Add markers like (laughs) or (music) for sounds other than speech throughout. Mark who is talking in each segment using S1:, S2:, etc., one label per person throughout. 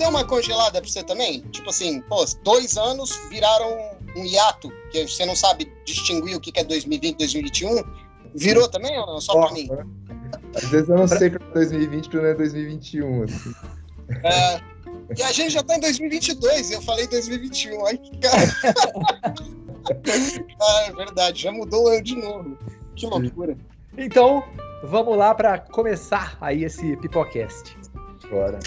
S1: deu uma congelada pra você também? Tipo assim, pô, dois anos viraram um hiato, que você não sabe distinguir o que é 2020, 2021. Virou também ou não? Só pra mim?
S2: Às vezes eu não sei pra 2020 que não é 2021. Assim.
S1: É, e a gente já tá em 2022, eu falei 2021. Ai, que cara. ah, (laughs) é verdade, já mudou o ano de novo. Que loucura.
S3: Então, vamos lá para começar aí esse Pipocast.
S2: Bora.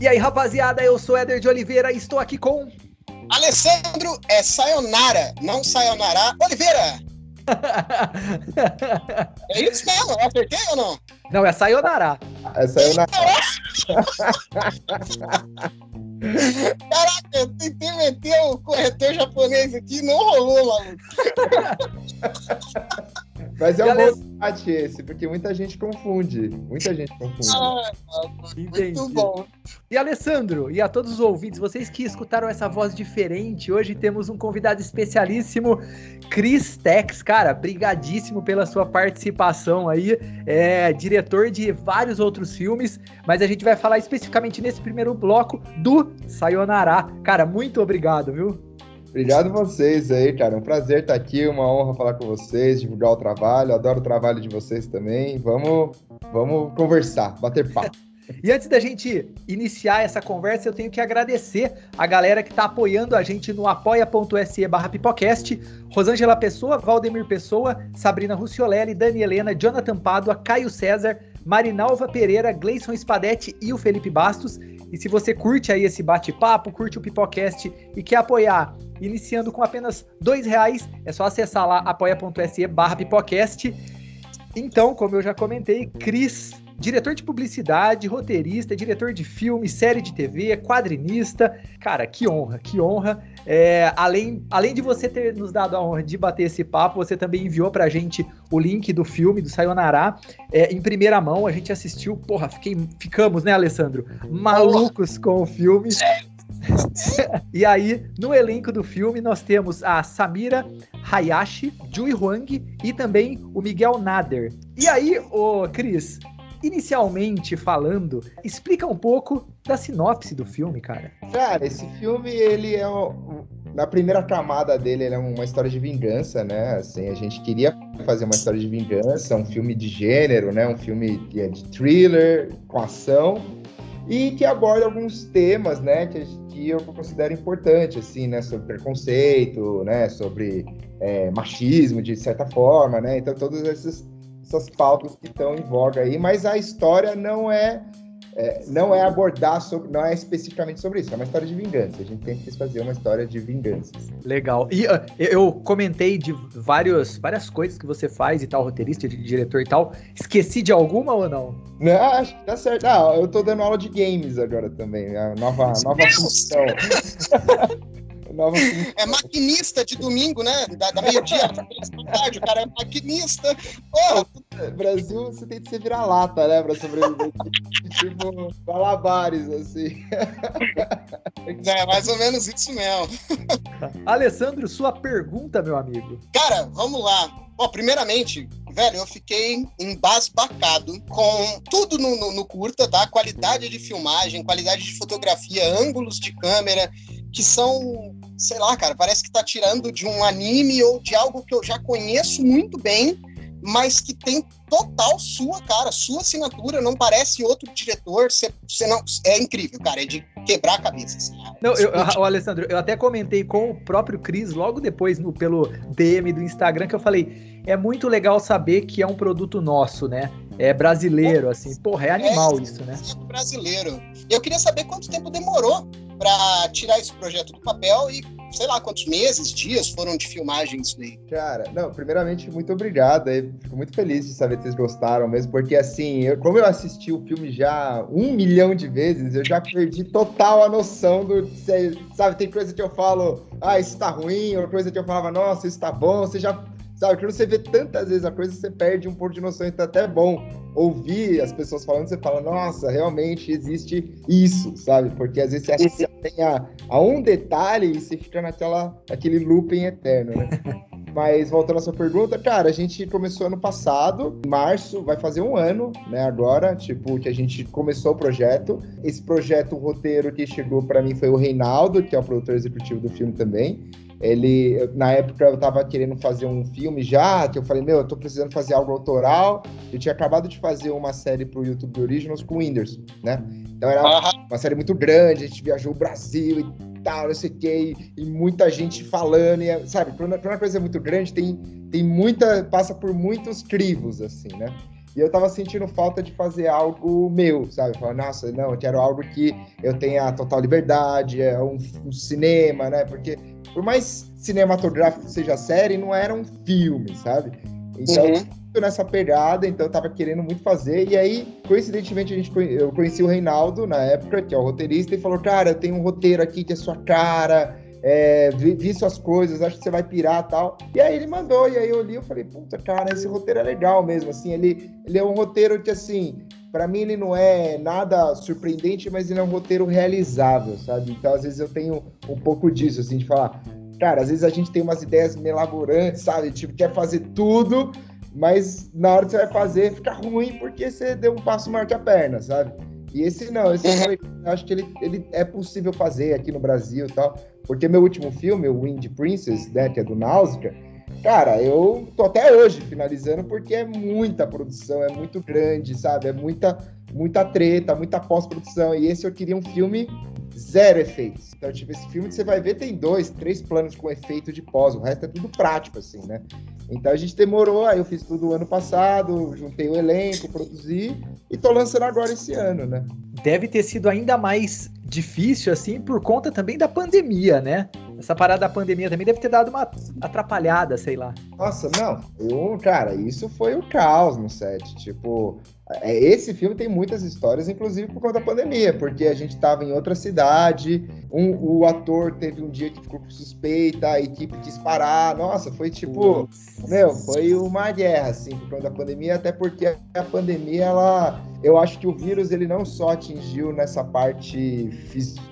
S3: E aí, rapaziada, eu sou Éder de Oliveira e estou aqui com.
S1: Alessandro é Sayonara, não Sayonara Oliveira. (laughs) é isso mesmo, eu acertei ou não?
S3: Não, é Sayonara.
S2: É Sayonara. (laughs)
S1: Caraca, eu tentei meter o corretor japonês aqui e não rolou, maluco. (laughs)
S2: Mas é um bom debate esse, porque muita gente confunde. Muita gente confunde. Ah,
S3: muito bom. E Alessandro, e a todos os ouvintes, vocês que escutaram essa voz diferente, hoje temos um convidado especialíssimo, Chris Tex. Cara, brigadíssimo pela sua participação aí. É diretor de vários outros filmes, mas a gente vai falar especificamente nesse primeiro bloco do Sayonara. Cara, muito obrigado, viu?
S2: Obrigado vocês aí, cara. Um prazer estar aqui, uma honra falar com vocês, divulgar o trabalho. Adoro o trabalho de vocês também. Vamos, vamos conversar, bater papo. (laughs)
S3: E antes da gente iniciar essa conversa, eu tenho que agradecer a galera que está apoiando a gente no apoia.se barra pipocast, Rosângela Pessoa, Valdemir Pessoa, Sabrina Russiolelli, Dani Helena, Jonathan Pádua, Caio César, Marinalva Pereira, Gleison Spadetti e o Felipe Bastos. E se você curte aí esse bate-papo, curte o Pipocast e quer apoiar, iniciando com apenas dois reais, é só acessar lá apoia.se barra Pipocast. Então, como eu já comentei, Cris diretor de publicidade, roteirista, diretor de filme, série de TV, quadrinista. Cara, que honra, que honra. É, além, além de você ter nos dado a honra de bater esse papo, você também enviou pra gente o link do filme, do Sayonara, é, em primeira mão. A gente assistiu, porra, fiquei, ficamos, né, Alessandro? Malucos com o filme. (laughs) e aí, no elenco do filme, nós temos a Samira Hayashi, Jui Huang e também o Miguel Nader. E aí, ô Cris, inicialmente falando, explica um pouco da sinopse do filme, cara.
S2: Cara, esse filme, ele é. Na primeira camada dele, ele é uma história de vingança, né? Assim, a gente queria fazer uma história de vingança, um filme de gênero, né? Um filme de thriller, com ação, e que aborda alguns temas, né? Que, que eu considero importante, assim, né? Sobre preconceito, né? Sobre é, machismo, de certa forma, né? Então, todos esses essas pautas que estão em voga aí, mas a história não é, é, não é abordar sobre, não é especificamente sobre isso, é uma história de vingança. A gente tem que fazer uma história de vinganças.
S3: Legal. E uh, eu comentei de vários, várias coisas que você faz e tal, roteirista, diretor e tal. Esqueci de alguma ou não?
S2: Não, acho que tá certo. Ah, eu tô dando aula de games agora também, a nova, (laughs) nova função.
S1: Nova... É maquinista de domingo, né? Da, da meio-dia tarde, o cara é maquinista. Porra.
S2: Brasil, você tem que ser vira-lata, né? Pra sobreviver. (laughs) tipo, malabares, assim. (laughs)
S1: É mais ou menos isso mesmo.
S3: Alessandro, sua pergunta, meu amigo.
S1: Cara, vamos lá. Bom, primeiramente, velho, eu fiquei embasbacado com tudo no, no, no, curta, tá? Qualidade de filmagem, qualidade de fotografia, ângulos de câmera, que são, sei lá, cara, parece que tá tirando de um anime ou de algo que eu já conheço muito bem, mas que tem total sua cara, sua assinatura, não parece outro diretor, você, você não, é incrível, cara, é de quebrar a cabeça. Assim,
S3: não, eu, eu, Alessandro, eu até comentei com o próprio Cris logo depois no, pelo DM do Instagram que eu falei, é muito legal saber que é um produto nosso, né? É brasileiro, assim, porra, é animal é, isso, né?
S1: É brasileiro. Eu queria saber quanto tempo demorou para tirar esse projeto do papel e sei lá quantos meses, dias foram de filmagem isso aí.
S2: Cara, não, primeiramente, muito obrigado. Eu fico muito feliz de saber que vocês gostaram mesmo, porque assim, eu, como eu assisti o filme já um milhão de vezes, eu já perdi total a noção do. Sabe, tem coisa que eu falo, ah, isso tá ruim, ou coisa que eu falava, nossa, isso tá bom, você já Sabe, quando você vê tantas vezes a coisa, você perde um pouco de noção. Então, é até bom ouvir as pessoas falando, você fala, nossa, realmente existe isso, sabe? Porque às vezes você acha que você tem a, a um detalhe e você fica naquela, aquele looping eterno, né? (laughs) Mas voltando à sua pergunta, cara, a gente começou ano passado, em março, vai fazer um ano, né, agora, tipo, que a gente começou o projeto. Esse projeto, o roteiro que chegou para mim foi o Reinaldo, que é o produtor executivo do filme também. Ele, na época, eu tava querendo fazer um filme já, que eu falei, meu, eu tô precisando fazer algo autoral. Eu tinha acabado de fazer uma série pro YouTube Originals com o Whindersson, né? Então era uma série muito grande, a gente viajou o Brasil e tal, não sei o quê, e, muita gente falando, e, sabe? Quando uma coisa é muito grande, tem, tem muita. passa por muitos crivos, assim, né? E eu tava sentindo falta de fazer algo meu, sabe? Falar, nossa, não, eu quero algo que eu tenha total liberdade, é um, um cinema, né? Porque por mais cinematográfico que seja a série, não era um filme, sabe? Então, uhum. Nessa pegada, então eu tava querendo muito fazer. E aí, coincidentemente, a gente, eu conheci o Reinaldo na época, que é o roteirista, e falou: Cara, eu tenho um roteiro aqui que é sua cara. É, vi, vi, suas coisas, acho que você vai pirar tal. E aí ele mandou, e aí eu li, eu falei, puta, cara, esse roteiro é legal mesmo, assim, ele, ele é um roteiro que, assim, para mim ele não é nada surpreendente, mas ele é um roteiro realizável, sabe? Então às vezes eu tenho um pouco disso, assim, de falar, cara, às vezes a gente tem umas ideias melaborantes, sabe? Tipo, quer fazer tudo, mas na hora que você vai fazer fica ruim porque você deu um passo maior que a perna, sabe? E esse não, esse eu, eu acho que ele, ele é possível fazer aqui no Brasil e tal, porque meu último filme, o Wind Princess, né, que é do Náusea, Cara, eu tô até hoje finalizando porque é muita produção, é muito grande, sabe? É muita, muita treta, muita pós-produção. E esse eu queria um filme zero efeitos. Então, tipo, esse filme que você vai ver tem dois, três planos com efeito de pós, o resto é tudo prático, assim, né? Então a gente demorou, aí eu fiz tudo ano passado, juntei o elenco, produzi e tô lançando agora esse ano, né?
S3: Deve ter sido ainda mais difícil, assim, por conta também da pandemia, né? Essa parada da pandemia também deve ter dado uma atrapalhada, sei lá.
S2: Nossa, não. Eu, cara, isso foi o caos no set. Tipo, esse filme tem muitas histórias, inclusive por conta da pandemia, porque a gente estava em outra cidade, um, o ator teve um dia que ficou suspeita, a equipe quis parar. Nossa, foi tipo, meu, foi uma guerra, assim, por conta da pandemia, até porque a pandemia, ela. Eu acho que o vírus ele não só atingiu nessa parte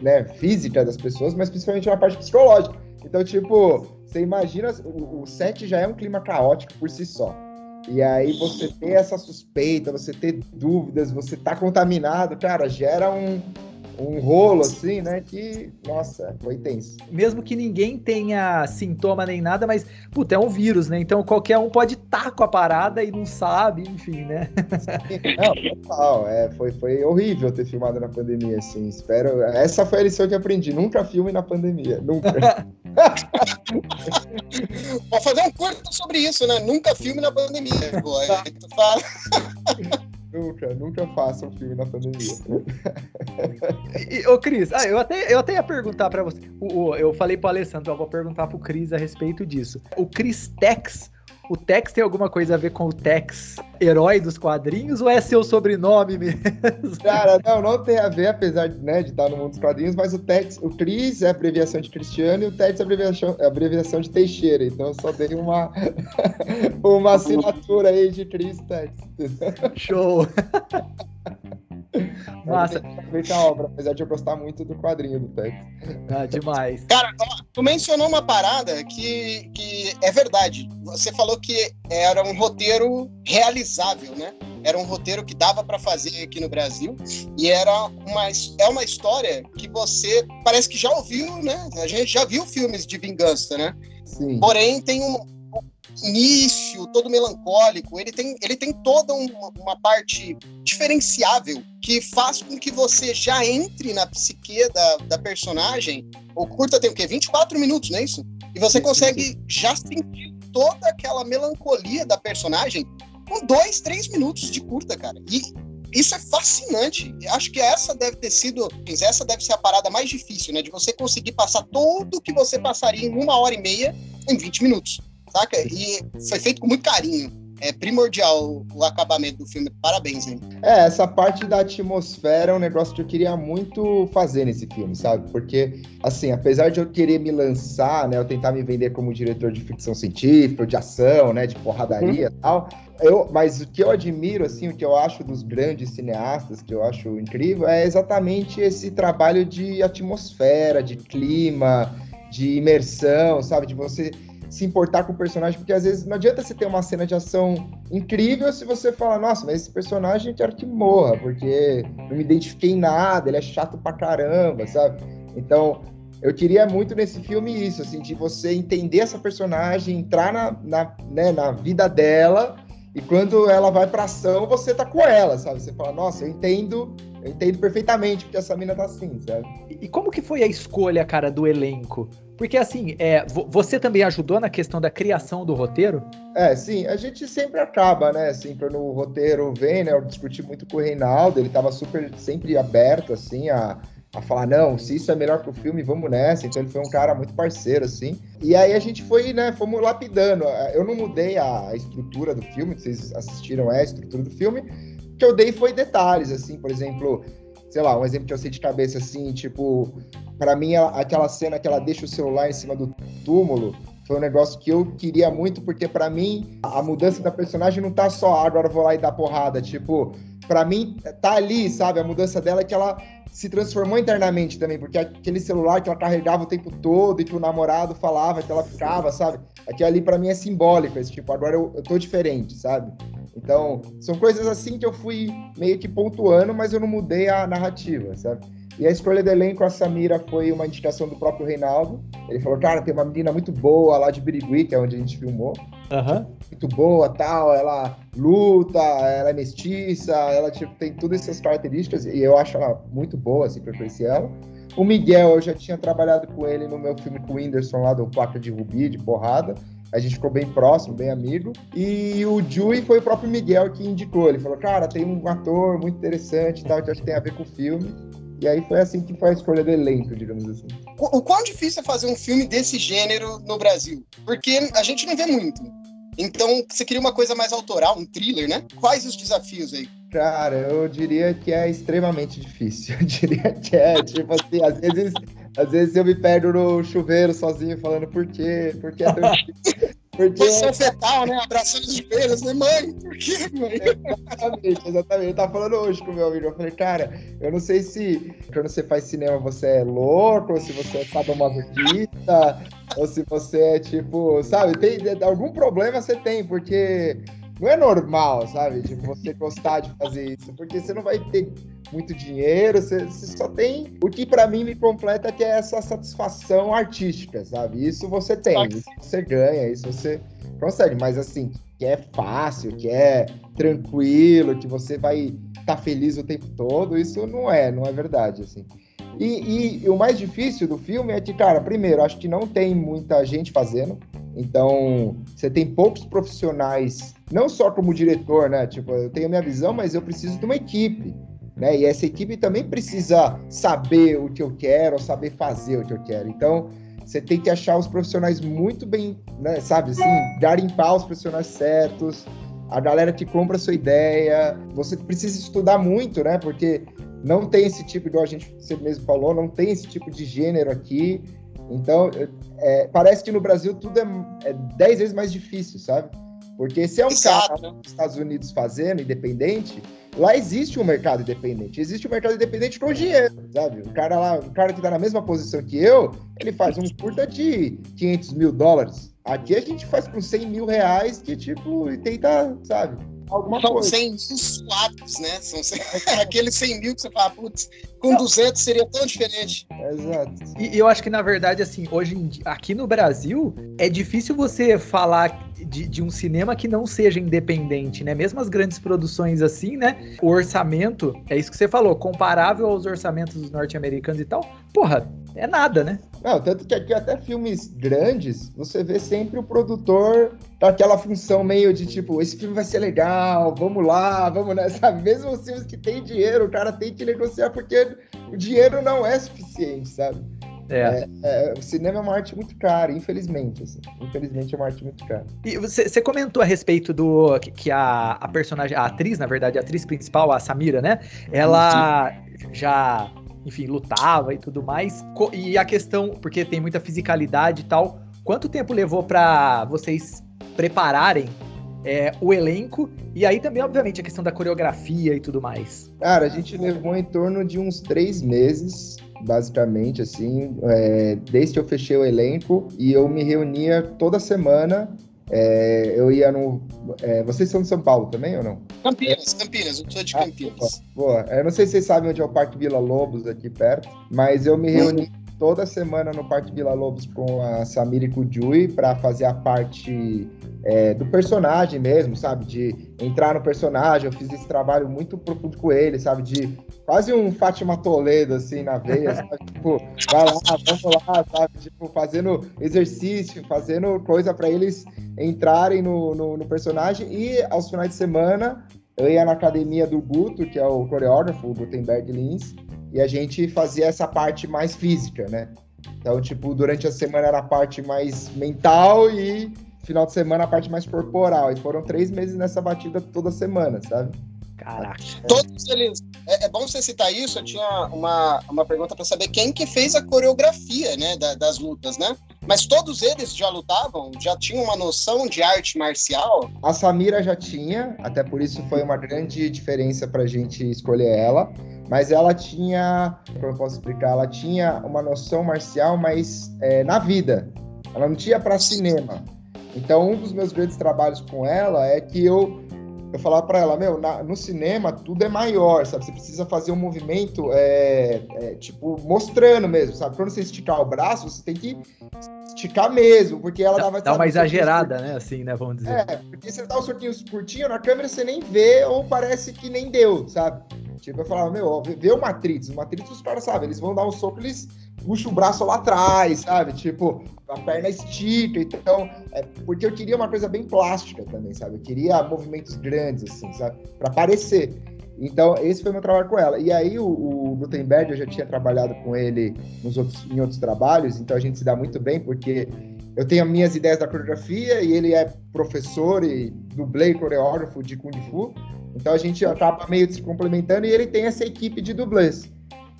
S2: né, física das pessoas, mas principalmente na parte psicológica. Então, tipo, você imagina, o, o set já é um clima caótico por si só. E aí você ter essa suspeita, você ter dúvidas, você tá contaminado, cara, gera um, um rolo assim, né? Que, nossa, foi tenso.
S3: Mesmo que ninguém tenha sintoma nem nada, mas, puta, é um vírus, né? Então qualquer um pode estar tá com a parada e não sabe, enfim, né?
S2: não, total. É, foi, foi horrível ter filmado na pandemia, assim. Espero. Essa foi a lição que aprendi. Nunca filme na pandemia. Nunca. (laughs)
S1: Vou fazer um curto sobre isso, né? Nunca filme na pandemia. Pô, (laughs) aí tu fala. (laughs)
S2: Nunca, nunca faça um filme na pandemia. (laughs)
S3: E, ô, Cris, ah, eu, até, eu até ia perguntar para você. O, o, eu falei pro Alessandro, eu vou perguntar pro Cris a respeito disso. O Cris Tex o Tex tem alguma coisa a ver com o Tex, herói dos quadrinhos, ou é seu sobrenome mesmo? (laughs)
S2: Cara, não, não tem a ver, apesar de, né, de estar no mundo dos quadrinhos, mas o Tex, o Cris é abreviação de Cristiano e o Tex é abreviação, é abreviação de Teixeira. Então eu só dei uma, (laughs) uma assinatura aí de Cris Tex.
S3: Show! (laughs)
S2: Massa. Feita a obra, apesar de eu gostar muito do quadrinho do Tex.
S3: Ah, demais.
S1: Cara, tu mencionou uma parada que, que é verdade. Você falou que era um roteiro realizável, né? Era um roteiro que dava para fazer aqui no Brasil e era uma é uma história que você parece que já ouviu, né? A gente já viu filmes de vingança, né? Sim. Porém tem um, início, todo melancólico, ele tem, ele tem toda uma, uma, parte diferenciável que faz com que você já entre na psique da, da personagem. O curta tem o quê? 24 minutos, não é isso? E você consegue já sentir toda aquela melancolia da personagem com dois, três minutos de curta, cara. E isso é fascinante. Acho que essa deve ter sido, essa deve ser a parada mais difícil, né? De você conseguir passar tudo o que você passaria em uma hora e meia em 20 minutos saca? E foi feito com muito carinho. É primordial o acabamento do filme. Parabéns, hein?
S2: É, essa parte da atmosfera é um negócio que eu queria muito fazer nesse filme, sabe? Porque, assim, apesar de eu querer me lançar, né? Eu tentar me vender como diretor de ficção científica, de ação, né? De porradaria e uhum. tal. Eu, mas o que eu admiro, assim, o que eu acho dos grandes cineastas, que eu acho incrível, é exatamente esse trabalho de atmosfera, de clima, de imersão, sabe? De você se importar com o personagem, porque às vezes não adianta você ter uma cena de ação incrível se você fala, nossa, mas esse personagem eu quero que morra, porque não me identifiquei em nada, ele é chato pra caramba, sabe? Então, eu queria muito nesse filme isso, assim, de você entender essa personagem, entrar na, na, né, na vida dela, e quando ela vai pra ação, você tá com ela, sabe? Você fala, nossa, eu entendo, eu entendo perfeitamente porque essa mina tá assim, sabe?
S3: E como que foi a escolha, cara, do elenco? Porque assim, é, você também ajudou na questão da criação do roteiro?
S2: É, sim, a gente sempre acaba, né? Assim, quando o roteiro vem, né? Eu discuti muito com o Reinaldo, ele tava super, sempre aberto, assim, a a falar, não, se isso é melhor pro filme, vamos nessa. Então ele foi um cara muito parceiro, assim. E aí a gente foi, né, fomos lapidando. Eu não mudei a estrutura do filme, vocês assistiram é a estrutura do filme. O que eu dei foi detalhes, assim, por exemplo, sei lá, um exemplo que eu sei de cabeça, assim, tipo, para mim, aquela cena que ela deixa o celular em cima do túmulo, foi um negócio que eu queria muito, porque para mim a mudança da personagem não tá só agora eu vou lá e dar porrada. Tipo, para mim tá ali, sabe? A mudança dela é que ela se transformou internamente também, porque aquele celular que ela carregava o tempo todo e que o namorado falava que ela ficava, sabe? Aquilo ali para mim é simbólico, esse tipo, agora eu, eu tô diferente, sabe? Então, são coisas assim que eu fui meio que pontuando, mas eu não mudei a narrativa, sabe? E a escolha do elenco, a Samira, foi uma indicação do próprio Reinaldo. Ele falou, cara, tem uma menina muito boa lá de Birigui, que é onde a gente filmou.
S3: Uhum.
S2: Muito boa, tal, ela luta, ela é mestiça, ela tipo, tem todas essas características, e eu acho ela muito boa, assim, pra conhecer ela. O Miguel, eu já tinha trabalhado com ele no meu filme com o Whindersson lá do Placa de Rubi, de porrada. A gente ficou bem próximo, bem amigo. E o Jui foi o próprio Miguel que indicou. Ele falou, cara, tem um ator muito interessante e tal, que acho que tem a ver com o filme. E aí foi assim que foi a escolha do elenco, digamos assim.
S1: O, o quão difícil é fazer um filme desse gênero no Brasil? Porque a gente não vê muito. Então, você queria uma coisa mais autoral, um thriller, né? Quais os desafios aí?
S2: Cara, eu diria que é extremamente difícil. (laughs) Eu diria que é, tipo assim, às vezes, às vezes eu me perdo no chuveiro sozinho falando por quê, por que é tão difícil.
S1: Porque... Posição fetal, né? Abraçando os joelhos, né? Mãe, por quê, mãe?
S2: Exatamente, exatamente. Eu tava falando hoje com o meu amigo. Eu falei, cara, eu não sei se quando você faz cinema você é louco, ou se você é sadomasoquista, ou se você é tipo, sabe, tem algum problema você tem, porque não é normal, sabe? Tipo, você gostar de fazer isso, porque você não vai ter muito dinheiro, você, você só tem o que para mim me completa que é essa satisfação artística, sabe? Isso você tem, isso você ganha, isso você consegue, mas assim, que é fácil, que é tranquilo, que você vai estar tá feliz o tempo todo, isso não é, não é verdade, assim. E, e, e, o mais difícil do filme é que, cara, primeiro, acho que não tem muita gente fazendo. Então, você tem poucos profissionais, não só como diretor, né? Tipo, eu tenho minha visão, mas eu preciso de uma equipe. Né? E essa equipe também precisa saber o que eu quero, saber fazer o que eu quero. Então, você tem que achar os profissionais muito bem, né, sabe, assim, garimpar os profissionais certos, a galera que compra a sua ideia. Você precisa estudar muito, né? Porque não tem esse tipo, igual a gente você mesmo falou, não tem esse tipo de gênero aqui. Então, é, parece que no Brasil tudo é, é dez vezes mais difícil, sabe? Porque se é um Exato. cara nos Estados Unidos fazendo, independente, lá existe um mercado independente. Existe um mercado independente com dinheiro, sabe? O cara lá, o cara que tá na mesma posição que eu, ele faz um curta de 500 mil dólares. Aqui a gente faz com 100 mil reais que, tipo, e tenta, sabe?
S1: Alguma São coisa. 100 mil suados, né? São 100, (laughs) aqueles 100 mil que você fala, putz, com 200 seria tão diferente.
S2: Exato.
S3: E, e eu acho que, na verdade, assim, hoje dia, aqui no Brasil, é difícil você falar de, de, um cinema que não seja independente, né? Mesmo as grandes produções assim, né? O orçamento, é isso que você falou, comparável aos orçamentos dos norte-americanos e tal, porra, é nada, né?
S2: Não, tanto que aqui até filmes grandes, você vê sempre o produtor daquela função meio de tipo, esse filme vai ser legal, vamos lá, vamos nessa. (laughs) Mesmo os filmes que tem dinheiro, o cara tem que negociar porque o dinheiro não é suficiente, sabe? É. É, é, o cinema é uma arte muito cara, infelizmente. Assim. Infelizmente é uma arte muito cara.
S3: E você, você comentou a respeito do que, que, a, a personagem, a atriz, na verdade, a atriz principal, a Samira, né? Ela já enfim, lutava e tudo mais. E a questão, porque tem muita fisicalidade e tal, quanto tempo levou para vocês prepararem é, o elenco e aí também, obviamente, a questão da coreografia e tudo mais?
S2: Cara, a gente levou em torno de uns três meses basicamente, assim, é, desde que eu fechei o elenco e eu me reunia toda semana. É, eu ia no. É, vocês são de São Paulo também ou não?
S1: Campinas, Campinas, eu sou de ah, Campinas.
S2: boa. Eu não sei se vocês sabem onde é o Parque Vila Lobos aqui perto, mas eu me reuni toda semana no Parque Vila Lobos com a Samira e com o Jui para fazer a parte é, do personagem mesmo, sabe? De entrar no personagem. Eu fiz esse trabalho muito profundo com ele, sabe? De quase um Fátima Toledo, assim, na veia, sabe? (laughs) tipo, vai lá, vamos lá, sabe? Tipo, fazendo exercício, fazendo coisa para eles entrarem no, no, no, personagem. E aos finais de semana, eu ia na academia do Guto, que é o coreógrafo, o Gutenberg Lins, e a gente fazia essa parte mais física, né? Então, tipo, durante a semana era a parte mais mental e final de semana a parte mais corporal. E foram três meses nessa batida toda semana, sabe?
S3: Caraca.
S1: Todos eles. É, é, bom você citar isso. Eu tinha uma, uma pergunta para saber quem que fez a coreografia, né, da, das lutas, né? Mas todos eles já lutavam, já tinham uma noção de arte marcial.
S2: A Samira já tinha, até por isso foi uma grande diferença para a gente escolher ela. Mas ela tinha, como eu posso explicar, ela tinha uma noção marcial, mas é, na vida. Ela não tinha para cinema. Então, um dos meus grandes trabalhos com ela é que eu eu falava para ela, meu, na, no cinema tudo é maior, sabe? Você precisa fazer um movimento, é, é, tipo, mostrando mesmo, sabe? Quando você esticar o braço, você tem que esticar mesmo, porque ela dava...
S3: Dá uma exagerada, né? Assim, né? Vamos dizer.
S2: É, porque você dá o sortinho curtinho, na câmera você nem vê ou parece que nem deu, sabe? Tipo, eu falava, meu, vê o Matrix. O Matrix os caras sabem, eles vão dar um soco, eles puxa o braço lá atrás, sabe? Tipo, a perna estica. Então, é porque eu queria uma coisa bem plástica também, sabe? Eu queria movimentos grandes, assim, sabe? Pra parecer. Então, esse foi meu trabalho com ela. E aí, o, o Gutenberg, eu já tinha trabalhado com ele nos outros, em outros trabalhos, então a gente se dá muito bem, porque eu tenho as minhas ideias da coreografia e ele é professor e dublê e coreógrafo de Kung Fu. Então, a gente acaba meio se complementando e ele tem essa equipe de dublês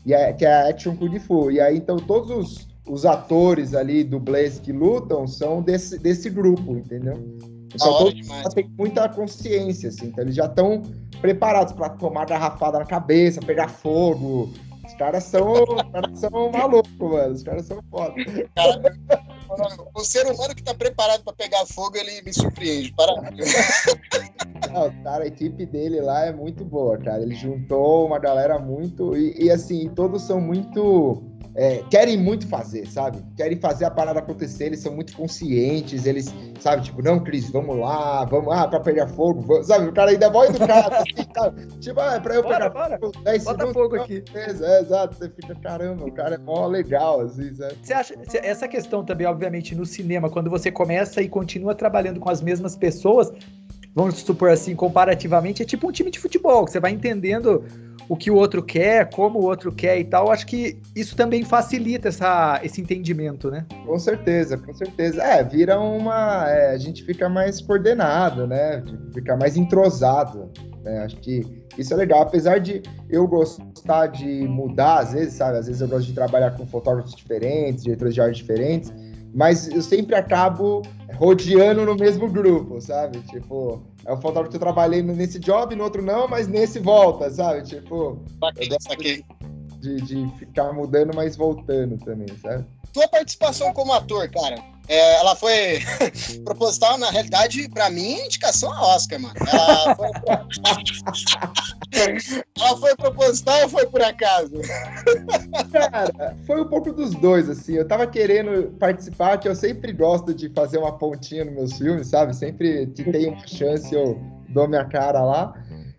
S2: e é, que é a Action Kung Fu. E aí, então, todos os, os atores ali, dublês que lutam, são desse, desse grupo, entendeu? Todos têm muita consciência, assim, então eles já estão preparados para tomar garrafada na cabeça, pegar fogo. Os caras são, os caras são (laughs) malucos, mano. Os caras são foda. Cara,
S1: o ser humano que tá preparado para pegar fogo, ele me surpreende. Para. (laughs)
S2: Não, cara, a equipe dele lá é muito boa, cara. Ele juntou uma galera muito. E, e assim, todos são muito é, querem muito fazer, sabe? Querem fazer a parada acontecer, eles são muito conscientes, eles, sabe, tipo, não, Cris, vamos lá, vamos lá pra pegar fogo, vamos, sabe? O cara ainda é mó educado, assim, (laughs) sabe? Tipo, ah, é pra eu bora, pegar
S3: fogo, 10 Bota segundos, fogo aqui.
S2: Beleza, é, exato, você fica, caramba, o cara é mó legal, assim, sabe?
S3: Você acha, essa questão também, obviamente, no cinema, quando você começa e continua trabalhando com as mesmas pessoas, vamos supor assim, comparativamente, é tipo um time de futebol, que você vai entendendo o que o outro quer, como o outro quer e tal, acho que isso também facilita essa, esse entendimento, né?
S2: Com certeza, com certeza. É, vira uma. É, a gente fica mais coordenado, né? Fica mais entrosado. Né? Acho que isso é legal. Apesar de eu gostar de mudar, às vezes, sabe? Às vezes eu gosto de trabalhar com fotógrafos diferentes, diretores de arte diferentes, mas eu sempre acabo rodeando no mesmo grupo, sabe? Tipo, é o fotógrafo que eu trabalhei nesse job, no outro não, mas nesse volta, sabe? Tipo,
S1: saquei, saquei.
S2: De, de ficar mudando, mas voltando também, sabe?
S1: Tua participação como ator, cara, é, ela foi (laughs) proposital, na realidade, para mim, indicação a Oscar, mano. Ela foi, (laughs) ela foi proposital ou foi por acaso?
S2: Cara, foi um pouco dos dois, assim. Eu tava querendo participar, que eu sempre gosto de fazer uma pontinha nos meus filmes, sabe? Sempre que tem uma chance, eu dou minha cara lá.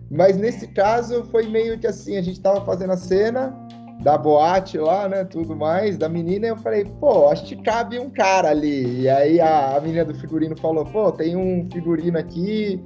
S2: Mas nesse caso, foi meio que assim: a gente tava fazendo a cena da boate lá, né, tudo mais, da menina, eu falei, pô, acho que cabe um cara ali. E aí a, a menina do figurino falou, pô, tem um figurino aqui,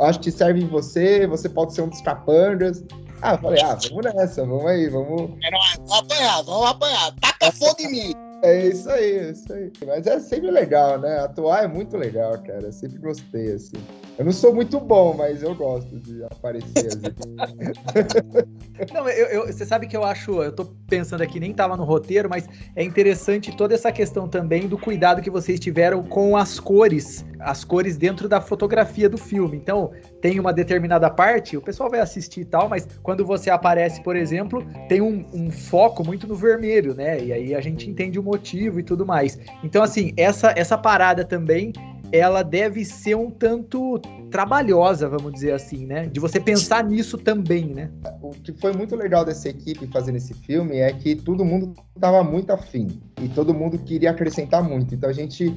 S2: acho que serve em você, você pode ser um dos capangas. Ah, eu falei, ah, vamos nessa, vamos aí, vamos.
S1: Vamos apanhar, vamos apanhar, taca fogo em mim. (laughs)
S2: É isso aí, é isso aí. Mas é sempre legal, né? Atuar é muito legal, cara. Eu sempre gostei, assim. Eu não sou muito bom, mas eu gosto de aparecer. (laughs)
S3: não, eu, eu, você sabe que eu acho, eu tô pensando aqui, nem tava no roteiro, mas é interessante toda essa questão também do cuidado que vocês tiveram com as cores, as cores dentro da fotografia do filme. Então, tem uma determinada parte, o pessoal vai assistir e tal, mas quando você aparece, por exemplo, tem um, um foco muito no vermelho, né? E aí a gente entende o motivo e tudo mais. Então, assim, essa, essa parada também ela deve ser um tanto trabalhosa, vamos dizer assim, né? De você pensar nisso também, né?
S2: O que foi muito legal dessa equipe fazendo esse filme é que todo mundo estava muito afim e todo mundo queria acrescentar muito. Então a gente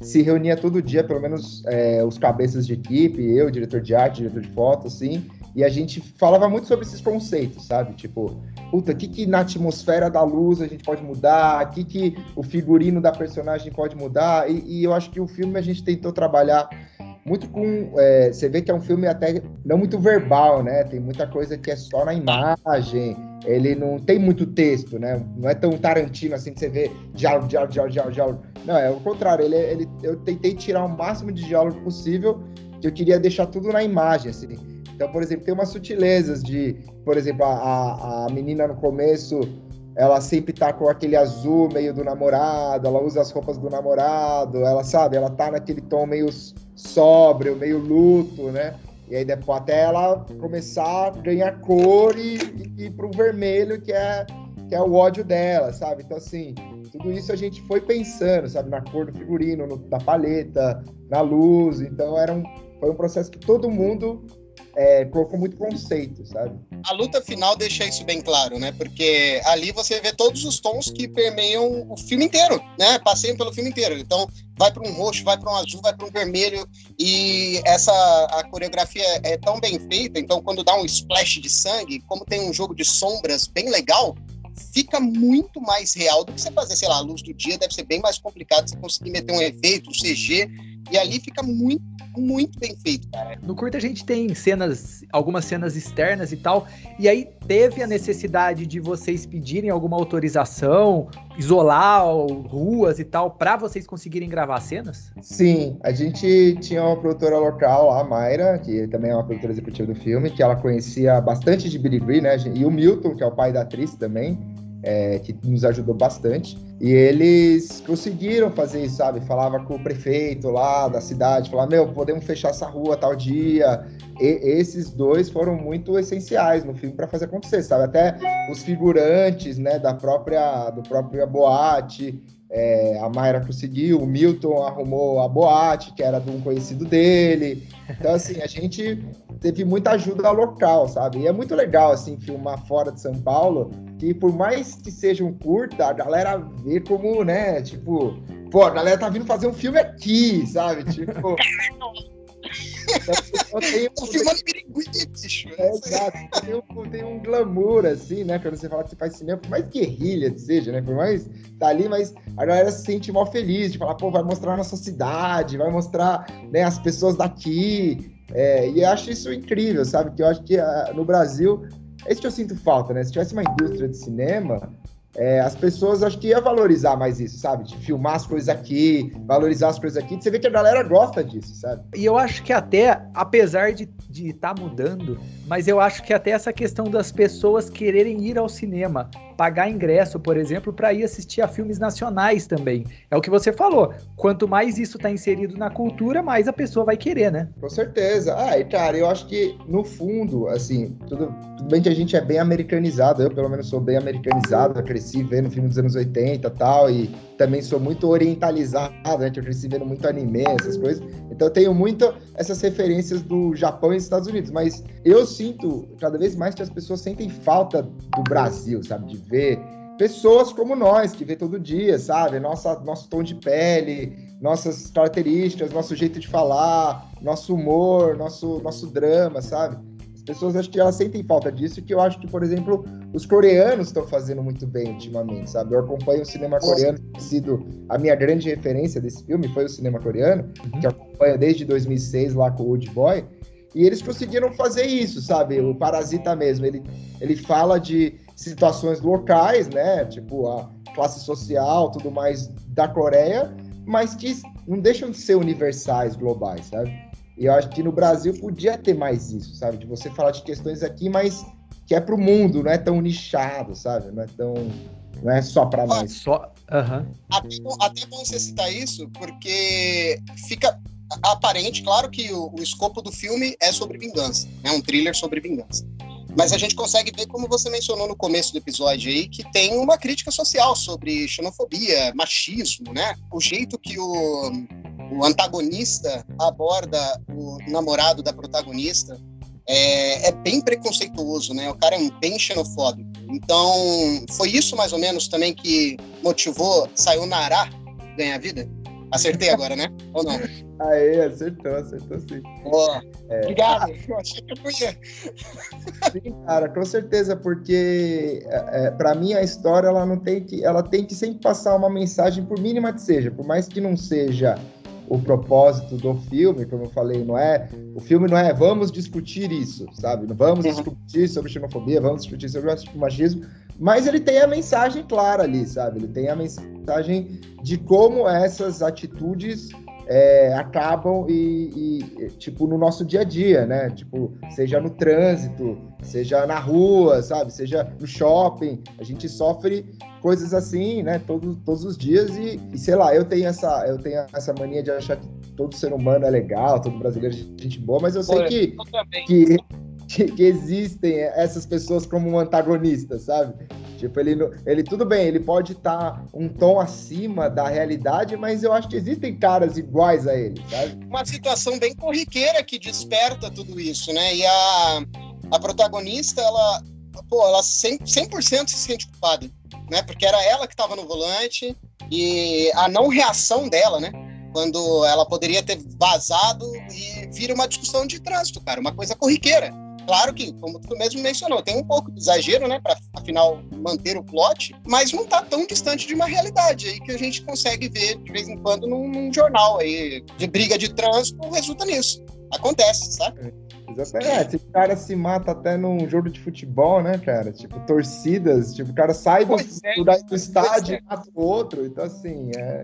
S2: se reunia todo dia, pelo menos é, os cabeças de equipe, eu, diretor de arte, diretor de foto, assim, e a gente falava muito sobre esses conceitos, sabe? Tipo, puta, o que, que na atmosfera da luz a gente pode mudar, o que, que o figurino da personagem pode mudar, e, e eu acho que o filme a gente tentou trabalhar muito com. É, você vê que é um filme até não muito verbal, né? Tem muita coisa que é só na imagem. Ele não tem muito texto, né? Não é tão Tarantino assim que você vê diálogo, diálogo, diálogo, diálogo, diálogo. Não, é o contrário. Ele, ele, eu tentei tirar o máximo de diálogo possível, que eu queria deixar tudo na imagem, assim. Então, por exemplo, tem umas sutilezas de, por exemplo, a, a menina no começo, ela sempre tá com aquele azul meio do namorado, ela usa as roupas do namorado, ela sabe, ela tá naquele tom meio sóbrio, meio luto, né? E aí depois até ela começar a ganhar cor e, e ir pro vermelho, que é, que é o ódio dela, sabe? Então, assim, tudo isso a gente foi pensando, sabe? Na cor do figurino, no, na paleta, na luz. Então, era um, foi um processo que todo mundo é, colocou muito conceito, sabe?
S1: A luta final deixa isso bem claro, né? Porque ali você vê todos os tons que permeiam o filme inteiro, né? Passeiam pelo filme inteiro. Então, vai para um roxo, vai para um azul, vai para um vermelho. E essa a coreografia é tão bem feita, então quando dá um splash de sangue, como tem um jogo de sombras bem legal, fica muito mais real do que você fazer, sei lá, a luz do dia deve ser bem mais complicado você conseguir meter um efeito, um CG, e ali fica muito muito bem feito, cara.
S3: No curto a gente tem cenas, algumas cenas externas e tal, e aí teve a necessidade de vocês pedirem alguma autorização, isolar ruas e tal, para vocês conseguirem gravar cenas?
S2: Sim, a gente tinha uma produtora local, a Mayra, que também é uma produtora executiva do filme, que ela conhecia bastante de Billy né? E o Milton, que é o pai da atriz também é, que nos ajudou bastante. E eles conseguiram fazer isso, sabe? Falava com o prefeito lá da cidade, falava, meu, podemos fechar essa rua tal dia. E esses dois foram muito essenciais no filme para fazer acontecer, sabe? Até os figurantes, né, da própria, do própria boate, é, a Mayra conseguiu, o Milton arrumou a boate, que era de um conhecido dele. Então, assim, a gente teve muita ajuda local, sabe? E é muito legal, assim, filmar fora de São Paulo, que por mais que seja um curta, a galera vê como, né, tipo, pô, a galera tá vindo fazer um filme aqui, sabe? Tipo. (laughs)
S1: Então, tem um, (laughs) filmando piriguí, bicho. É,
S2: exato. Tem um, tem um glamour, assim, né? Quando você fala que você faz cinema, por mais guerrilha que seja, né? Por mais tá ali, mas a galera se sente mal feliz de falar, pô, vai mostrar a nossa cidade, vai mostrar né, as pessoas daqui. É, e eu acho isso incrível, sabe? Que eu acho que uh, no Brasil, é isso que eu sinto falta, né? Se tivesse uma indústria de cinema, é, as pessoas acho que ia valorizar mais isso, sabe? De filmar as coisas aqui, valorizar as coisas aqui. Você vê que a galera gosta disso, sabe?
S3: E eu acho que até, apesar de estar tá mudando, mas eu acho que até essa questão das pessoas quererem ir ao cinema pagar ingresso, por exemplo, para ir assistir a filmes nacionais também. É o que você falou. Quanto mais isso está inserido na cultura, mais a pessoa vai querer, né?
S2: Com certeza. Ah, e cara, eu acho que no fundo, assim, tudo, tudo bem que a gente é bem americanizado. Eu, pelo menos, sou bem americanizado. Eu cresci vendo filme dos anos 80 e tal, e também sou muito orientalizado, né? Eu cresci vendo muito anime, essas coisas. Então eu tenho muito essas referências do Japão e Estados Unidos. Mas eu sinto cada vez mais que as pessoas sentem falta do Brasil, sabe? De ver pessoas como nós, que vê todo dia, sabe? Nossa, nosso tom de pele, nossas características, nosso jeito de falar, nosso humor, nosso, nosso drama, sabe? As pessoas acho que elas sentem falta disso, que eu acho que, por exemplo, os coreanos estão fazendo muito bem ultimamente, sabe? Eu acompanho o cinema coreano, que tem sido a minha grande referência desse filme, foi o cinema coreano, uhum. que eu acompanho desde 2006 lá com o Old Boy, e eles conseguiram fazer isso, sabe? O Parasita mesmo, ele, ele fala de situações locais, né? Tipo a classe social, tudo mais da Coreia, mas que não deixam de ser universais, globais, sabe? E eu acho que no Brasil podia ter mais isso, sabe? De você falar de questões aqui, mas que é pro mundo, não é tão nichado, sabe? Não é tão. Não é só para nós.
S3: Só. Uhum.
S1: Até, até bom você citar isso, porque fica aparente, claro que o, o escopo do filme é sobre vingança, é um thriller sobre vingança. Mas a gente consegue ver, como você mencionou no começo do episódio aí, que tem uma crítica social sobre xenofobia, machismo, né? O jeito que o, o antagonista aborda o namorado da protagonista é, é, bem preconceituoso, né? O cara é bem xenofóbico. Então, foi isso mais ou menos também que motivou Sayonara ganhar vida? Acertei agora, né? Ou não?
S2: Aê, acertou, acertou sim.
S1: Boa. É, Obrigado. Eu achei que eu podia.
S2: Sim, cara, com certeza, porque é, é para mim a história ela não tem que, ela tem que sempre passar uma mensagem, por mínima que seja, por mais que não seja o propósito do filme, como eu falei, não é. O filme não é vamos discutir isso, sabe? Não vamos uhum. discutir sobre xenofobia, vamos discutir sobre machismo, mas ele tem a mensagem clara ali, sabe? Ele tem a mensagem de como essas atitudes é, acabam e, e, tipo, no nosso dia a dia, né? Tipo, seja no trânsito, seja na rua, sabe? Seja no shopping, a gente sofre coisas assim, né? Todos, todos os dias e, e, sei lá, eu tenho essa, eu tenho essa mania de achar que todo ser humano é legal, todo brasileiro é gente boa, mas eu sei que, que, que, (laughs) que existem essas pessoas como antagonistas, sabe? Tipo, ele, ele tudo bem, ele pode estar tá um tom acima da realidade, mas eu acho que existem caras iguais a ele, sabe?
S1: Uma situação bem corriqueira que desperta tudo isso, né? E a, a protagonista, ela, pô, ela 100%, 100 se sente culpada, né? Porque era ela que estava no volante e a não reação dela, né? Quando ela poderia ter vazado e vira uma discussão de trânsito, cara, uma coisa corriqueira Claro que, como tu mesmo mencionou, tem um pouco de exagero, né, para afinal manter o plot, mas não tá tão distante de uma realidade aí que a gente consegue ver de vez em quando num, num jornal aí de briga de trânsito, resulta nisso. Acontece, sabe?
S2: É, exatamente. O cara se mata até num jogo de futebol, né, cara? Tipo, torcidas, tipo, o cara sai do, é, do estádio e é. mata o outro. Então, assim, é.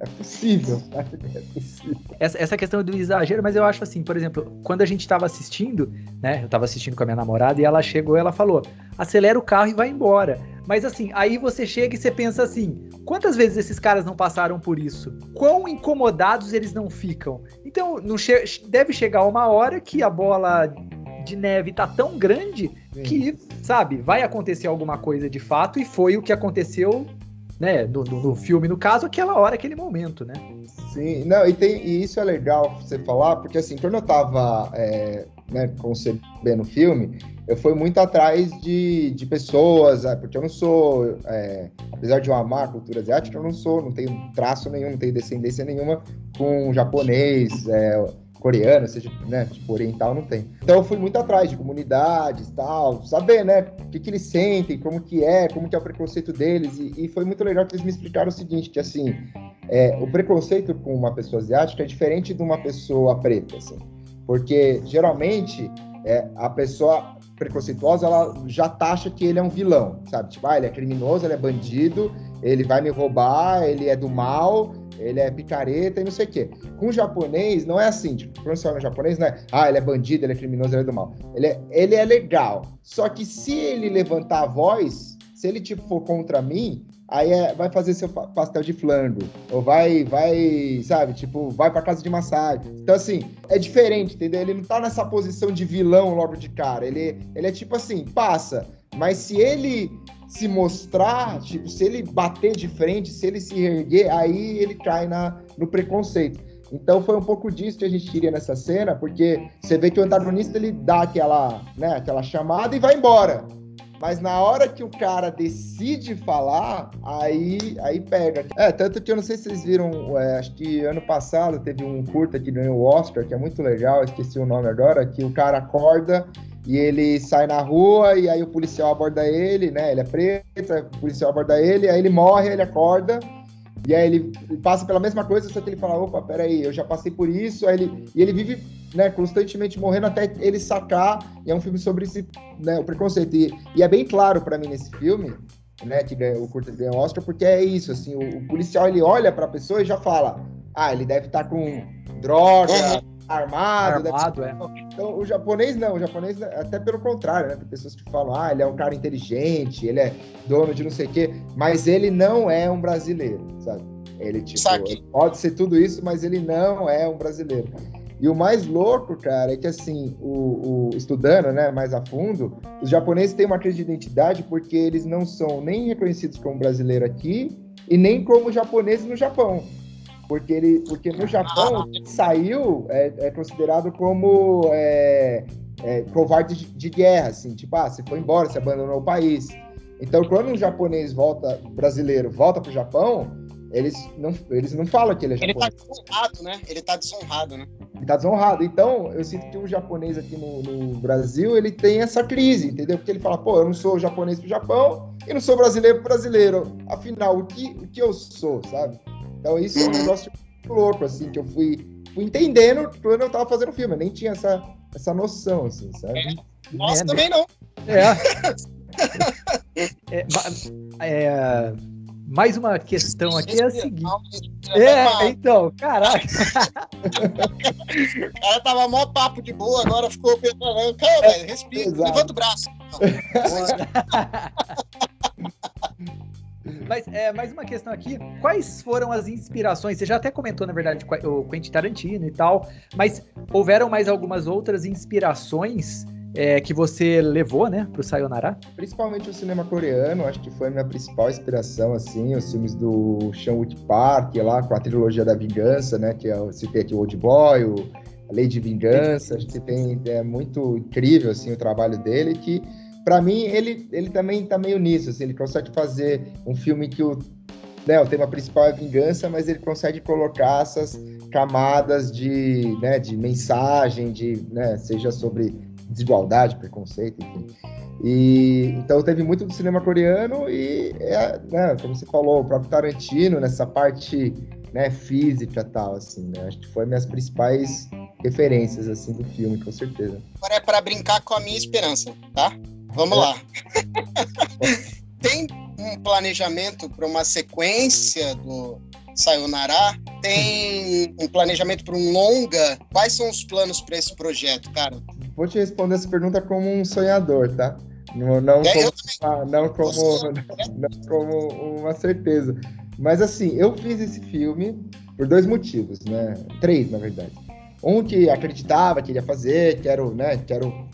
S2: É possível, sabe? (laughs) É possível.
S3: Essa, essa questão do exagero, mas eu acho assim, por exemplo, quando a gente estava assistindo, né? Eu estava assistindo com a minha namorada e ela chegou e ela falou: acelera o carro e vai embora. Mas assim, aí você chega e você pensa assim: quantas vezes esses caras não passaram por isso? Quão incomodados eles não ficam? Então, não che deve chegar uma hora que a bola de neve tá tão grande que, sabe, vai acontecer alguma coisa de fato e foi o que aconteceu né, do, do, do, filme, no caso, aquela hora, aquele momento, né?
S2: Sim, não, e, tem, e isso é legal você falar, porque assim, quando eu tava é, né, concebendo o filme, eu fui muito atrás de, de pessoas, é, porque eu não sou, é, apesar de eu amar a cultura asiática, eu não sou, não tenho traço nenhum, não tenho descendência nenhuma com japonês, é, coreana, seja, né, tipo, oriental, não tem. Então eu fui muito atrás de comunidades tal, saber, né, o que, que eles sentem, como que é, como que é o preconceito deles, e, e foi muito legal que eles me explicaram o seguinte, que assim, é, o preconceito com uma pessoa asiática é diferente de uma pessoa preta, assim, porque geralmente é, a pessoa preconceituosa, ela já taxa que ele é um vilão, sabe? Tipo, ah, ele é criminoso, ele é bandido, ele vai me roubar, ele é do mal, ele é picareta e não sei o quê. Com o japonês, não é assim. Tipo, quando você no japonês, não é, ah, ele é bandido, ele é criminoso, ele é do mal. Ele é, ele é legal. Só que se ele levantar a voz, se ele, tipo, for contra mim, aí é, vai fazer seu pastel de flango. Ou vai, vai, sabe, tipo, vai pra casa de massagem. Então, assim, é diferente, entendeu? Ele não tá nessa posição de vilão logo de cara. Ele, ele é tipo assim, passa. Mas se ele se mostrar, tipo, se ele bater de frente, se ele se erguer, aí ele cai na, no preconceito. Então foi um pouco disso que a gente queria nessa cena, porque você vê que o antagonista ele dá aquela, né, aquela chamada e vai embora. Mas na hora que o cara decide falar, aí, aí pega. É, tanto que eu não sei se vocês viram, é, acho que ano passado teve um curta que ganhou o Oscar, que é muito legal, esqueci o nome agora, que o cara acorda e ele sai na rua e aí o policial aborda ele, né? Ele é preto, o policial aborda ele, aí ele morre, ele acorda, e aí ele passa pela mesma coisa, só que ele fala, opa, peraí, eu já passei por isso, aí ele, e ele vive né, constantemente morrendo até ele sacar, e é um filme sobre esse, né, o preconceito. E, e é bem claro para mim nesse filme, né, que ganha, o curta ganha o Oscar, porque é isso, assim, o, o policial ele olha para a pessoa e já fala, ah, ele deve estar tá com droga, armado.
S3: Armado, é.
S2: Então, o japonês não, o japonês até pelo contrário, né? Tem pessoas que falam, ah, ele é um cara inteligente, ele é dono de não sei o quê, mas ele não é um brasileiro, sabe? Ele, tipo, pode ser tudo isso, mas ele não é um brasileiro. E o mais louco, cara, é que assim, o, o, estudando, né, mais a fundo, os japoneses têm uma crise de identidade porque eles não são nem reconhecidos como brasileiro aqui e nem como japoneses no Japão. Porque, ele, porque no Japão saiu, é, é considerado como é, é, covarde de, de, guerra, assim, tipo, ah, você foi embora, você abandonou o país. Então, quando um japonês volta, brasileiro, volta pro Japão, eles não, eles não falam que ele é japonês.
S1: Ele tá desonrado, né? Ele tá desonrado, né?
S2: Ele tá desonrado. Então, eu sinto que o japonês aqui no, no, Brasil, ele tem essa crise, entendeu? Porque ele fala, pô, eu não sou japonês pro Japão e não sou brasileiro pro brasileiro. Afinal, o que, o que eu sou, sabe? Então, isso é um uhum. negócio louco, assim, que eu fui, fui entendendo quando eu tava fazendo o filme. Eu nem tinha essa, essa noção, assim, sabe? É.
S1: Nossa, é, também não.
S3: É. (laughs) é, é mais uma questão aqui é a seguinte. É, então, caraca.
S1: o cara tava mó papo de boa, agora ficou pensando, cara, velho, respira, Exato. levanta o braço. (laughs)
S3: Mas é, mais uma questão aqui. Quais foram as inspirações? Você já até comentou, na verdade, o Quentin Tarantino e tal, mas houveram mais algumas outras inspirações é, que você levou, né, pro Sayonara?
S2: Principalmente o cinema coreano, acho que foi a minha principal inspiração, assim, os filmes do Chan-wook Park, lá com a trilogia da vingança, né, que eu citei aqui o Old Boy, o a Lei de Vingança, acho que tem, é muito incrível, assim, o trabalho dele, que, para mim, ele, ele também tá meio nisso, assim, ele consegue fazer um filme que o, né, o tema principal é vingança, mas ele consegue colocar essas camadas de, né, de mensagem, de, né, seja sobre desigualdade, preconceito, enfim. E então teve muito do cinema coreano e, é, né, como você falou, o próprio Tarantino nessa parte né, física tal, assim, né? Acho que foi minhas principais referências assim do filme, com certeza.
S1: Agora é para brincar com a minha esperança, tá? Vamos é. lá. (laughs) Tem um planejamento para uma sequência do Sayonara? Tem um planejamento para um longa? Quais são os planos para esse projeto, cara?
S2: Vou te responder essa pergunta como um sonhador, tá? Não, não, é, como, uma, não, como, (laughs) não como uma certeza. Mas assim, eu fiz esse filme por dois motivos, né? Três, na verdade. Um que acreditava que iria fazer, quero, né, quero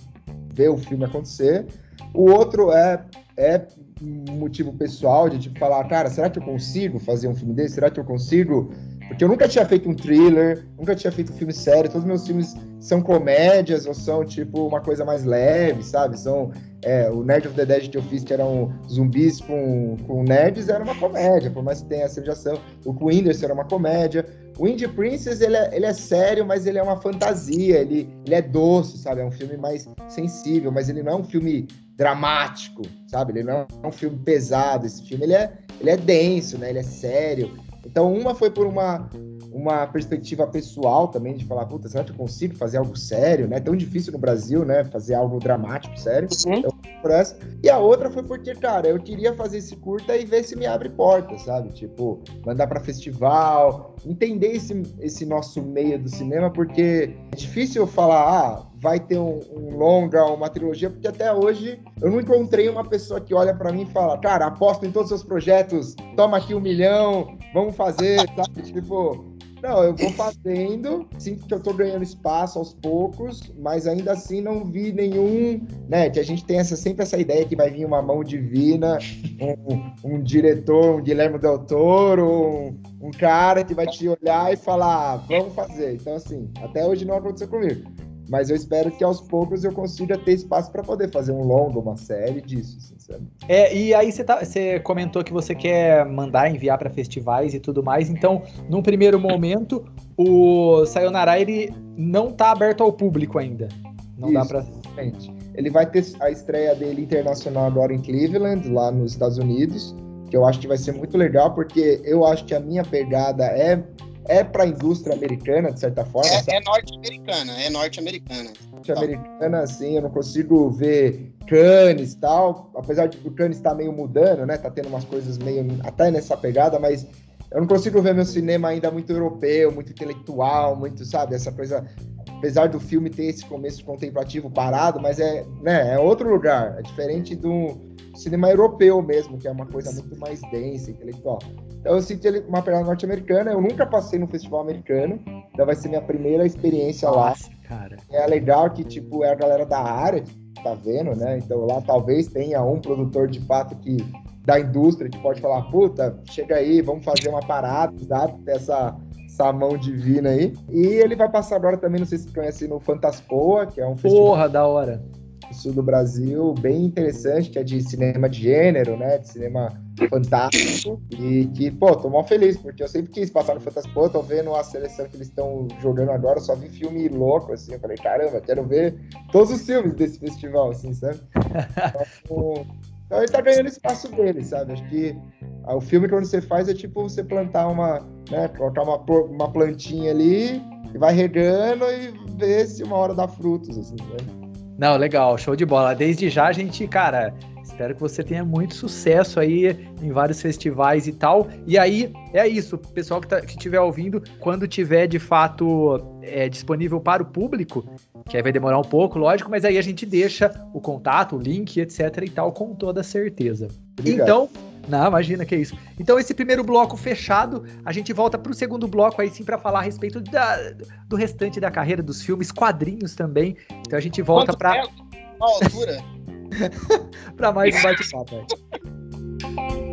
S2: ver o filme acontecer. O outro é, é motivo pessoal de tipo falar, cara, será que eu consigo fazer um filme desse? Será que eu consigo porque eu nunca tinha feito um thriller, nunca tinha feito um filme sério. Todos os meus filmes são comédias ou são, tipo, uma coisa mais leve, sabe? São. É, o Nerd of the Dead que eu fiz, que eram zumbis com, com nerds, era uma comédia, por mais que tenha essa ligação. O com era uma comédia. O Indie Princess, ele é, ele é sério, mas ele é uma fantasia. Ele, ele é doce, sabe? É um filme mais sensível, mas ele não é um filme dramático, sabe? Ele não é um filme pesado. Esse filme, ele é, ele é denso, né? Ele é sério então, uma foi por uma, uma perspectiva pessoal também, de falar, puta, será que eu consigo fazer algo sério, né? Tão difícil no Brasil, né? Fazer algo dramático, sério. Então, por essa. E a outra foi porque, cara, eu queria fazer esse curta e ver se me abre portas, sabe? Tipo, mandar para festival, entender esse, esse nosso meio do cinema, porque é difícil falar, ah, vai ter um, um, longa, uma trilogia, porque até hoje eu não encontrei uma pessoa que olha para mim e fala, cara, aposto em todos os seus projetos, toma aqui um milhão, vamos fazer, (laughs) sabe? Tipo, não, eu vou fazendo, sinto que eu tô ganhando espaço aos poucos, mas ainda assim não vi nenhum, né? Que a gente tem essa, sempre essa ideia que vai vir uma mão divina, um, um diretor, um Guilherme Del Toro, um, um cara que vai te olhar e falar, ah, vamos fazer. Então, assim, até hoje não aconteceu comigo. Mas eu espero que aos poucos eu consiga ter espaço para poder fazer um longo, uma série disso, sinceramente.
S3: É, e aí você, tá, você comentou que você quer mandar enviar para festivais e tudo mais. Então, num primeiro momento, o Sayonara ele não está aberto ao público ainda. Não Isso, dá para.
S2: Ele vai ter a estreia dele internacional agora em Cleveland, lá nos Estados Unidos, que eu acho que vai ser muito legal, porque eu acho que a minha pegada é é para a indústria americana, de certa forma.
S1: É, é norte-americana, é norte-americana.
S2: Norte-americana, assim, eu não consigo ver Cannes e tal, apesar de o Cannes estar tá meio mudando, né? Tá tendo umas coisas meio até nessa pegada, mas eu não consigo ver meu cinema ainda muito europeu, muito intelectual, muito, sabe, essa coisa apesar do filme ter esse começo contemplativo parado, mas é, né, é outro lugar, é diferente do cinema europeu mesmo, que é uma coisa muito mais densa, intelectual. Então eu senti uma pegada norte-americana, eu nunca passei no festival americano, então vai ser minha primeira experiência Nossa, lá. Cara. É legal que, tipo, é a galera da área que tá vendo, né? Então lá talvez tenha um produtor de fato que da indústria que pode falar, puta, chega aí, vamos fazer uma parada, dá essa essa mão divina aí. E ele vai passar agora também, não sei se conhece, no Fantaspoa, que é um
S3: festival. Porra, da hora
S2: sul do Brasil, bem interessante, que é de cinema de gênero, né? De cinema fantástico. E que, pô, tô mal feliz, porque eu sempre quis passar no Fantástico. Pô, tô vendo a seleção que eles estão jogando agora, só vi filme louco, assim. Eu falei, caramba, quero ver todos os filmes desse festival, assim, sabe? (laughs) Então, então ele tá ganhando espaço dele, sabe? Acho que ah, o filme quando você faz é tipo você plantar uma, né, colocar uma, uma plantinha ali e vai regando e ver se uma hora dá frutos, assim, né?
S3: Não, legal, show de bola. Desde já a gente, cara, espero que você tenha muito sucesso aí em vários festivais e tal. E aí, é isso, pessoal que, tá, que estiver ouvindo, quando tiver de fato é, disponível para o público, que aí vai demorar um pouco, lógico, mas aí a gente deixa o contato, o link, etc e tal, com toda certeza. Obrigado. Então, não, imagina que é isso. Então, esse primeiro bloco fechado, a gente volta para o segundo bloco aí sim para falar a respeito da, do restante da carreira dos filmes, quadrinhos também. Então a gente volta para. Qual altura? (laughs) para mais um bate-papo. (laughs)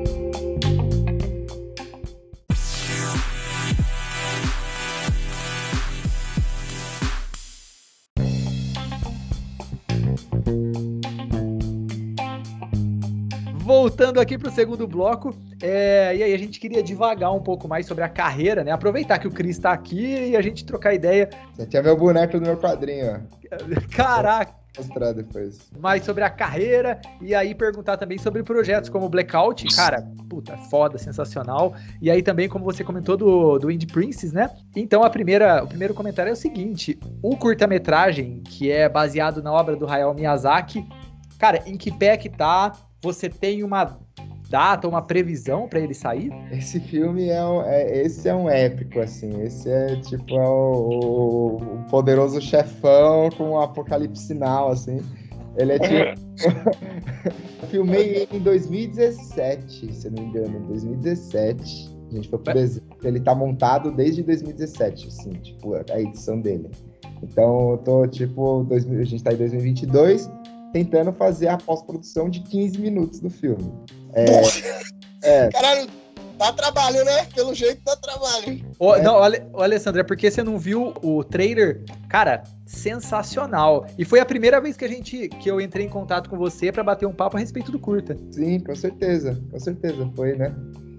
S3: voltando aqui para o segundo bloco, é, e aí a gente queria devagar um pouco mais sobre a carreira, né? Aproveitar que o Cris está aqui e a gente trocar ideia.
S2: Você tinha meu boneco no meu quadrinho, ó. (laughs)
S3: Caraca!
S2: Mostrar depois.
S3: Mais sobre a carreira e aí perguntar também sobre projetos como Blackout, cara, puta, foda, sensacional. E aí também, como você comentou do, do Indie Princess, né? Então a primeira, o primeiro comentário é o seguinte: o curta-metragem, que é baseado na obra do Hayao Miyazaki, cara, em que pé que tá? Você tem uma data, uma previsão para ele sair?
S2: Esse filme é, um, é, esse é um épico, assim. Esse é tipo é o, o, poderoso chefão com o apocalipse sinal, assim. Ele é tipo. (laughs) filmei em 2017, se eu não me engano, em 2017. A gente foi pro. Ele tá montado desde 2017, assim, tipo, a edição dele. Então, eu tô, tipo, 2000, a gente tá em 2022 tentando fazer a pós-produção de 15 minutos do filme.
S1: É, é. Caralho, dá trabalho, né? Pelo jeito dá trabalho.
S3: Oh, é. Não, olha, Alessandra, é porque você não viu o trailer? Cara, sensacional. E foi a primeira vez que a gente que eu entrei em contato com você para bater um papo a respeito do curta.
S2: Sim, com certeza, com certeza foi, né?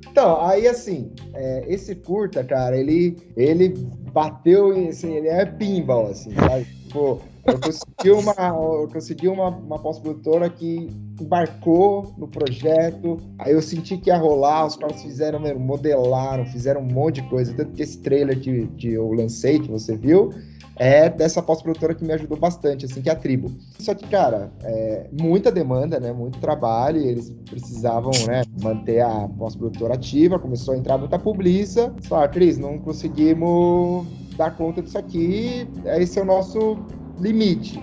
S2: Então, aí assim, é, esse curta, cara, ele ele bateu, assim, ele é pinball, assim, sabe? Tipo, eu consegui uma, eu consegui uma, uma pós-produtora que embarcou no projeto. Aí eu senti que ia rolar, os caras fizeram, modelaram, fizeram um monte de coisa. Tanto que esse trailer que, que eu lancei, que você viu, é dessa pós-produtora que me ajudou bastante, assim, que é a Tribo. Só que, cara, é muita demanda, né? Muito trabalho, eles precisavam, né, manter a pós-produtora ativa, começou a entrar muita publiça. Só, Cris, não conseguimos dar conta disso aqui, esse é o nosso limite.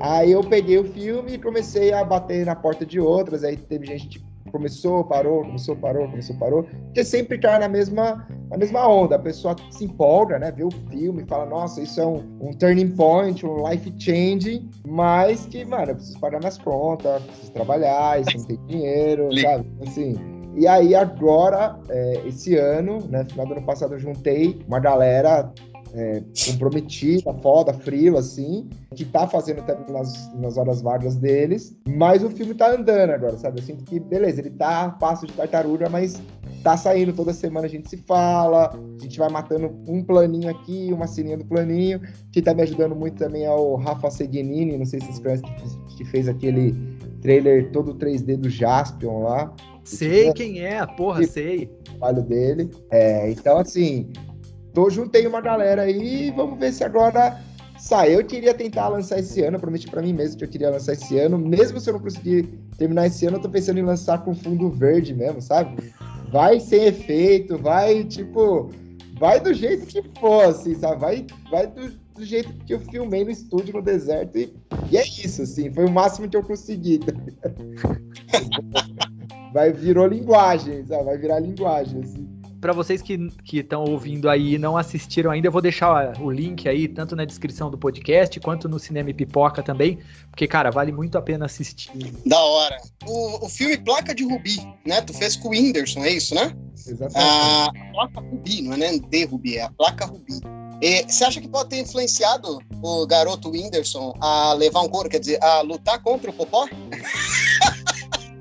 S2: Aí eu peguei o filme e comecei a bater na porta de outras, aí teve gente que começou, parou, começou, parou, começou, parou, porque sempre cai na mesma, na mesma onda, a pessoa se empolga, né, vê o filme, fala, nossa, isso é um, um turning point, um life changing, mas que, mano, eu preciso pagar minhas contas, preciso trabalhar, isso não tem dinheiro, (laughs) sabe, assim... E aí agora, é, esse ano, né, final do ano passado, eu juntei uma galera é, comprometida, foda, frila, assim, que tá fazendo também nas, nas horas vagas deles, mas o filme tá andando agora, sabe? Eu sinto que, beleza, ele tá a passo de tartaruga, mas tá saindo toda semana, a gente se fala, a gente vai matando um planinho aqui, uma ceninha do planinho. que tá me ajudando muito também é o Rafa Seguinini, não sei se vocês conhecem, que fez aquele trailer todo 3D do Jaspion lá.
S3: Sei quem é, porra, sei.
S2: O trabalho dele. É, então, assim, Tô, juntei uma galera aí vamos ver se agora sai. Eu queria tentar lançar esse ano, prometi para mim mesmo que eu queria lançar esse ano. Mesmo se eu não conseguir terminar esse ano, eu tô pensando em lançar com fundo verde mesmo, sabe? Vai sem efeito, vai tipo. Vai do jeito que for, assim, sabe? Vai, vai do, do jeito que eu filmei no estúdio no deserto. E, e é isso, assim, foi o máximo que eu consegui. (laughs) Vai virou linguagem, sabe? Vai virar linguagem, assim
S3: para vocês que estão ouvindo aí e não assistiram ainda, eu vou deixar o link aí, tanto na descrição do podcast, quanto no Cinema e Pipoca também, porque, cara, vale muito a pena assistir.
S1: Da hora. O, o filme Placa de Rubi, né? Tu fez com o Whindersson, é isso, né? Exatamente. A placa Rubi, não é nem de Rubi, é a placa Rubi. E você acha que pode ter influenciado o garoto Whindersson a levar um couro, quer dizer, a lutar contra o Popó? (laughs)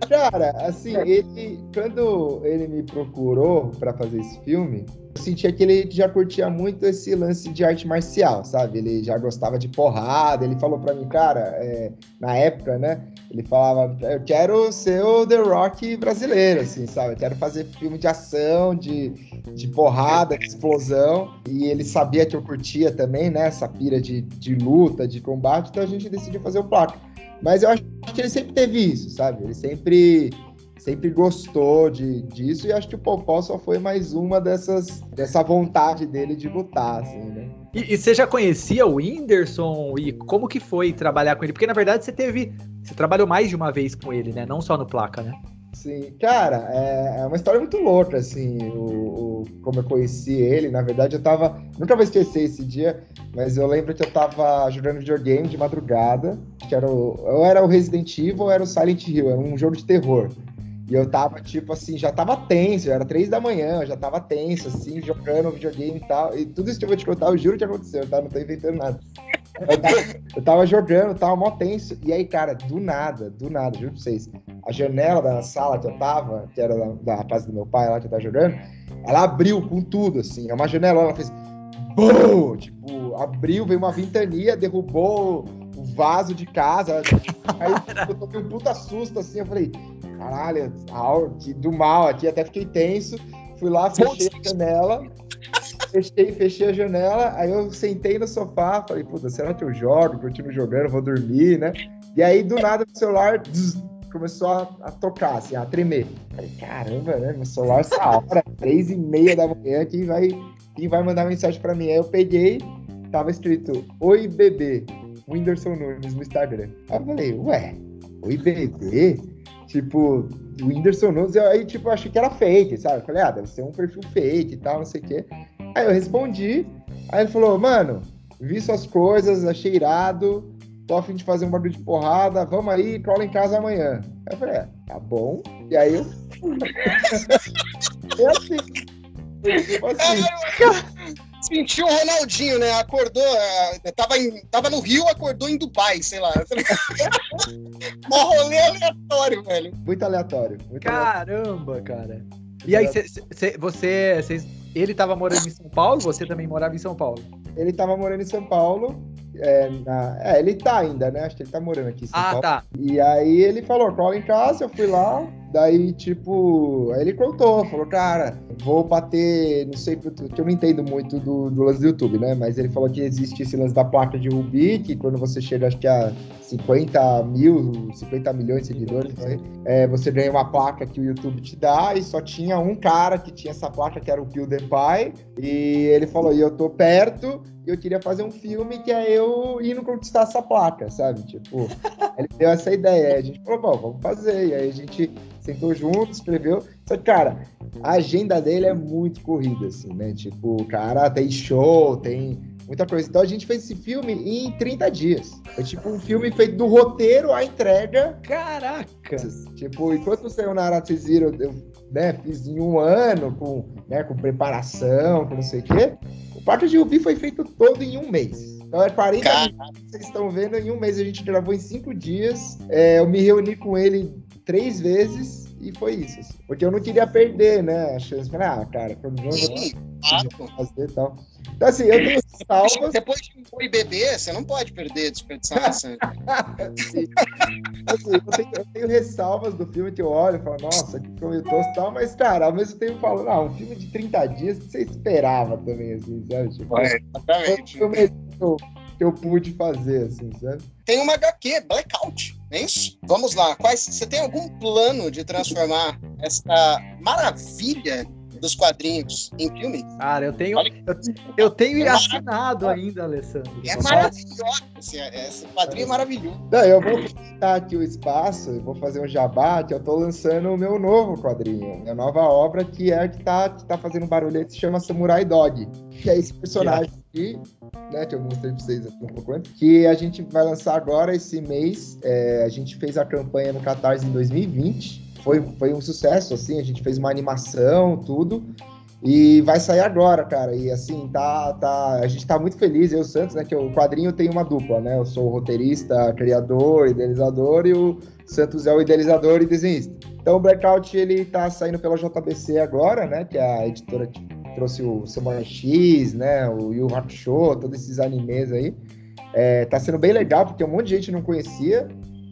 S2: Cara, assim, ele quando ele me procurou para fazer esse filme, eu sentia que ele já curtia muito esse lance de arte marcial, sabe? Ele já gostava de porrada. Ele falou para mim, cara, é, na época, né? Ele falava, eu quero ser o The Rock brasileiro, assim, sabe? Eu quero fazer filme de ação, de, de porrada, de explosão. E ele sabia que eu curtia também, né? Essa pira de, de luta, de combate. Então a gente decidiu fazer o placa. Mas eu acho que ele sempre teve isso, sabe? Ele sempre sempre gostou de, disso e acho que o Popó só foi mais uma dessas dessa vontade dele de lutar, assim, né?
S3: E, e, você já conhecia o Whindersson e como que foi trabalhar com ele? Porque na verdade você teve, você trabalhou mais de uma vez com ele, né? Não só no placa, né?
S2: Sim, cara, é, é uma história muito louca, assim, o, o, como eu conheci ele. Na verdade, eu tava. Nunca vou esquecer esse dia, mas eu lembro que eu tava jogando videogame de madrugada, que era o, ou era o Resident Evil ou era o Silent Hill, era um jogo de terror. E eu tava, tipo assim, já tava tenso, era três da manhã, eu já tava tenso, assim, jogando videogame e tal. E tudo isso que eu vou te contar, eu juro que aconteceu, tá? Não tô inventando nada. Eu tava, jogando, tava mó tenso. E aí, cara, do nada, do nada, juro pra vocês. A janela da sala que eu tava, que era da, da casa do meu pai lá que eu tava jogando, ela abriu com tudo, assim. É uma janela, ela fez. Bum! Tipo, abriu, veio uma ventania, derrubou o vaso de casa. Aí eu tomei um puta susto, assim. Eu falei, caralho, do mal aqui, até fiquei tenso. Fui lá, fechei a janela fechei, fechei a janela, aí eu sentei no sofá, falei, puta, será que eu jogo? Continuo jogando, vou dormir, né? E aí, do nada, o celular zzz, começou a, a, tocar, assim, a tremer. Falei, caramba, né? Meu celular essa hora, (laughs) três e meia da manhã, quem vai, quem vai mandar mensagem pra mim? Aí eu peguei, tava escrito, oi, bebê, Whindersson Nunes no Instagram. Aí eu falei, ué, oi, bebê? Tipo, o Whindersson Nunes, aí, tipo, eu achei que era fake, sabe? Eu falei, ah, deve ser um perfil fake e tal, não sei o quê. Aí eu respondi, aí ele falou, mano, vi suas coisas, achei irado, tô a fim de fazer um bagulho de porrada, vamos aí, cola em casa amanhã. Aí eu falei, é, tá bom. E aí eu.
S1: é (laughs) assim. Tipo assim. Sentiu o Ronaldinho, né? Acordou, é, tava, em, tava no Rio, acordou em Dubai, sei lá. um (laughs) rolê aleatório, velho.
S2: Muito aleatório. Muito
S3: Caramba, aleatório. cara. E aí, cê, cê, você, cês, ele tava morando em São Paulo, você também morava em São Paulo?
S2: Ele tava morando em São Paulo, é, na, é, ele tá ainda, né? Acho que ele tá morando aqui em São
S3: ah,
S2: Paulo.
S3: tá.
S2: E aí ele falou, cola em casa, eu fui lá, daí, tipo, aí ele contou, falou, cara, vou bater, não sei, que eu não entendo muito do, do lance do YouTube, né? Mas ele falou que existe esse lance da placa de Rubi, que quando você chega, acho que a 50 mil, 50 milhões de seguidores, não sei, é, você ganha uma placa que o YouTube te dá, e só tinha um cara que tinha essa placa, que era o PewDiePie, e ele falou, e eu tô perto, e eu queria fazer um filme que é eu indo conquistar essa placa, sabe? Tipo, (laughs) ele deu essa ideia, a gente falou, bom, vamos fazer, e aí a gente sentou junto, escreveu, só que, cara, a agenda dele é muito corrida, assim, né? Tipo, o cara tem show, tem muita coisa. Então a gente fez esse filme em 30 dias. É tipo um filme feito do roteiro à entrega.
S3: Caraca!
S2: Tipo, enquanto saiu na Arate Zero, eu né, fiz em um ano, com, né, com preparação, com não sei o quê. O Parque de Rubi foi feito todo em um mês. Então é 40 minutos que vocês estão vendo em um mês. A gente gravou em cinco dias. É, eu me reuni com ele três vezes e foi isso. Assim. Porque eu não queria perder, né? A chance. Falei, ah, cara, quando eu vou fazer e tal. Então, assim, eu tenho (laughs)
S1: salvas. Depois de foi beber, você não pode perder, desperdiçar sangue. (laughs)
S2: assim, eu, tenho, eu, tenho, ressalvas do filme que eu olho e falo, nossa, que e tal, mas, cara, ao mesmo tempo eu falo, não, um filme de 30 dias que você esperava também, assim, sabe? Tipo, é, exatamente. Que eu, pude fazer, assim, sabe?
S1: Tem uma HQ, Blackout, é isso? Vamos lá, quais, você tem algum plano de transformar essa maravilha dos quadrinhos em filme.
S3: Cara, eu tenho, eu, eu tenho é assinado ainda, Alessandro.
S1: É maravilhoso. Esse, esse quadrinho é maravilhoso.
S2: Não, eu vou aproveitar aqui o espaço e vou fazer um jabá, que eu tô lançando o meu novo quadrinho, minha nova obra, que é a que tá, que tá fazendo barulho que se chama Samurai Dog. Que é esse personagem aqui, né, que eu mostrei pra vocês um pouco antes, que a gente vai lançar agora esse mês. É, a gente fez a campanha no Catarse em 2020 foi, foi um sucesso, assim, a gente fez uma animação, tudo. E vai sair agora, cara. E assim, tá, tá, a gente tá muito feliz, eu e o Santos, né? Que o quadrinho tem uma dupla, né? Eu sou o roteirista, criador, idealizador, e o Santos é o idealizador e desenhista. Então o Blackout ele tá saindo pela JBC agora, né? Que é a editora que trouxe o Samurai X, né? O Yu Hakusho, todos esses animes aí. É, tá sendo bem legal, porque um monte de gente não conhecia.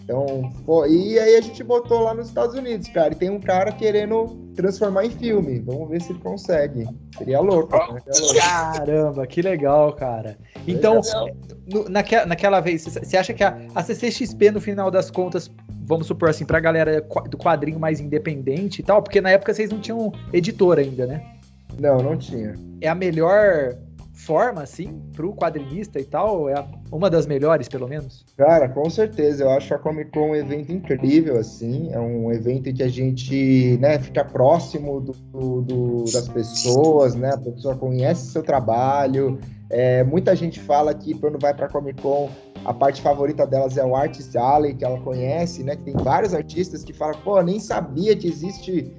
S2: Então, pô, e aí a gente botou lá nos Estados Unidos, cara, e tem um cara querendo transformar em filme. Vamos ver se ele consegue. Seria louco. Né?
S3: Caramba, que legal, cara. Então, no, naquela, naquela vez, você acha que a, a CCXP, no final das contas, vamos supor assim, pra galera do quadrinho mais independente e tal, porque na época vocês não tinham editor ainda, né?
S2: Não, não tinha.
S3: É a melhor forma, assim, pro quadrinista e tal? É uma das melhores, pelo menos?
S2: Cara, com certeza. Eu acho a Comic Con um evento incrível, assim. É um evento que a gente, né, fica próximo do, do das pessoas, né? A pessoa conhece seu trabalho. É, muita gente fala que quando vai pra Comic Con, a parte favorita delas é o Artist Alley, que ela conhece, né? Que tem vários artistas que falam, pô, nem sabia que existe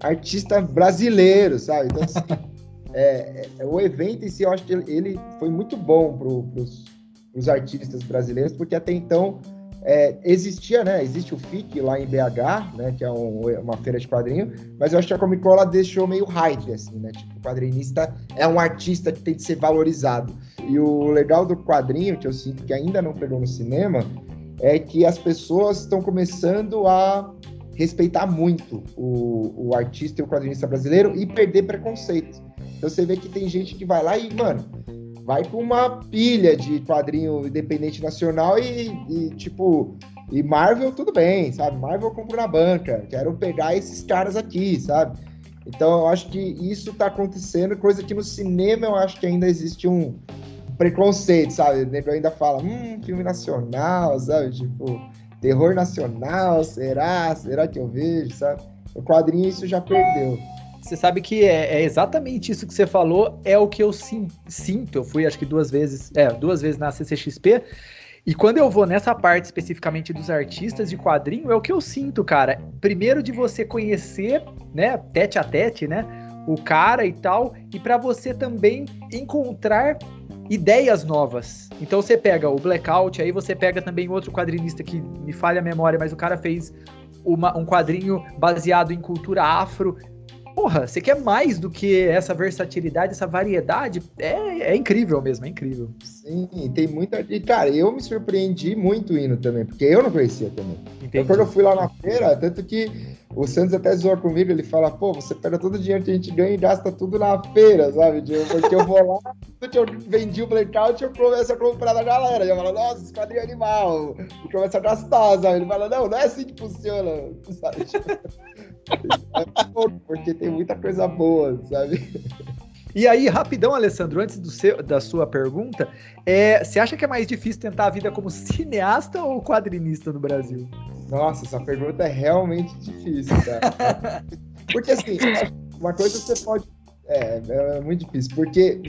S2: artista brasileiro, sabe? Então, assim, (laughs) é, é, o evento em si, eu acho que ele foi muito bom para os artistas brasileiros, porque até então é, existia, né? Existe o FIC lá em BH, né? Que é um, uma feira de quadrinho, mas eu acho que a Comic Con ela deixou meio hype, assim, né? Tipo, o quadrinista é um artista que tem que ser valorizado. E o legal do quadrinho, que eu sinto que ainda não pegou no cinema, é que as pessoas estão começando a respeitar muito o, o artista e o quadrinista brasileiro e perder preconceito. Então você vê que tem gente que vai lá e, mano, vai com uma pilha de quadrinho independente nacional e, e, tipo, e Marvel tudo bem, sabe? Marvel eu compro na banca, quero pegar esses caras aqui, sabe? Então eu acho que isso tá acontecendo, coisa que no cinema eu acho que ainda existe um preconceito, sabe? O nego ainda fala, hum, filme nacional, sabe? Tipo, terror nacional, será? Será que eu vejo, sabe? O quadrinho isso já perdeu.
S3: Você sabe que é, é, exatamente isso que você falou, é o que eu sim, sinto. Eu fui acho que duas vezes, é, duas vezes na CCXP. E quando eu vou nessa parte especificamente dos artistas de quadrinho, é o que eu sinto, cara. Primeiro de você conhecer, né, tete a tete, né, o cara e tal, e para você também encontrar ideias novas. Então você pega o Blackout, aí você pega também outro quadrinista que me falha a memória, mas o cara fez uma, um quadrinho baseado em cultura afro, porra, você quer mais do que essa versatilidade, essa variedade? É, é incrível mesmo, é incrível.
S2: Sim, tem muita. E, cara, eu me surpreendi muito indo também, porque eu não conhecia também. Então, quando eu fui lá na feira, tanto que o Santos até zoa comigo, ele fala, pô, você pega todo o dinheiro que a gente ganha e gasta tudo na feira, sabe? Porque eu vou lá, (laughs) eu vendi o blackout, eu começo a comprar da galera. Eu falo, nossa, esse quadrinho é animal. E começa a gastar, sabe? Ele fala, não, não é assim que funciona, (laughs) sabe? (laughs) porque tem muita coisa boa, sabe?
S3: E aí, rapidão, Alessandro, antes do seu, da sua pergunta, é, você acha que é mais difícil tentar a vida como cineasta ou quadrinista no Brasil?
S2: Nossa, essa pergunta é realmente difícil, cara. (laughs) porque assim, uma coisa você pode. É, é muito difícil, porque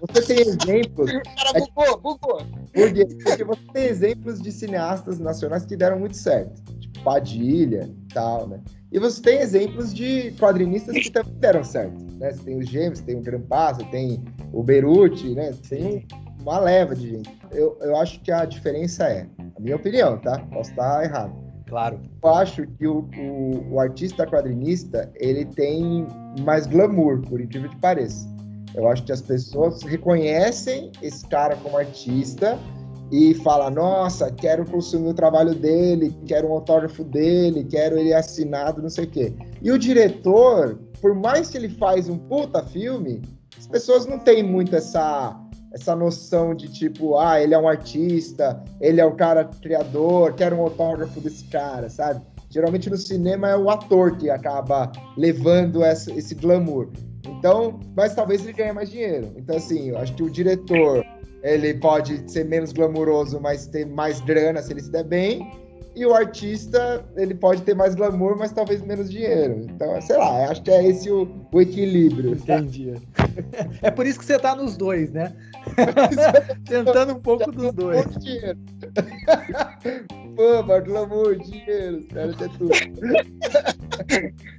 S2: você tem exemplos. Cara, é, bugou, bugou. Porque, porque você tem exemplos de cineastas nacionais que deram muito certo. Padilha e tal, né? E você tem exemplos de quadrinistas que também deram certo. Né? Você tem os Gêmeos, tem o Grampa, você tem o Beruti, né? Você tem uma leva de gente. Eu, eu acho que a diferença é, a minha opinião, tá? Posso estar errado.
S3: Claro.
S2: Eu acho que o, o, o artista quadrinista, ele tem mais glamour, por incrível que pareça. Eu acho que as pessoas reconhecem esse cara como artista, e fala: Nossa, quero consumir o trabalho dele, quero um autógrafo dele, quero ele assinado, não sei o quê. E o diretor, por mais que ele faz um puta filme, as pessoas não têm muito essa essa noção de tipo, ah, ele é um artista, ele é o cara criador, quero um autógrafo desse cara, sabe? Geralmente no cinema é o ator que acaba levando essa, esse glamour. Então, mas talvez ele ganhe mais dinheiro. Então, assim, eu acho que o diretor ele pode ser menos glamuroso, mas ter mais grana se ele se der bem. E o artista, ele pode ter mais glamour, mas talvez menos dinheiro. Então, sei lá, acho que é esse o, o equilíbrio.
S3: Entendi. (laughs) É por isso que você tá nos dois, né? (laughs) Tentando um pouco dos dois.
S2: Dinheiro. Fama, glamour, dinheiro, cara, é tudo.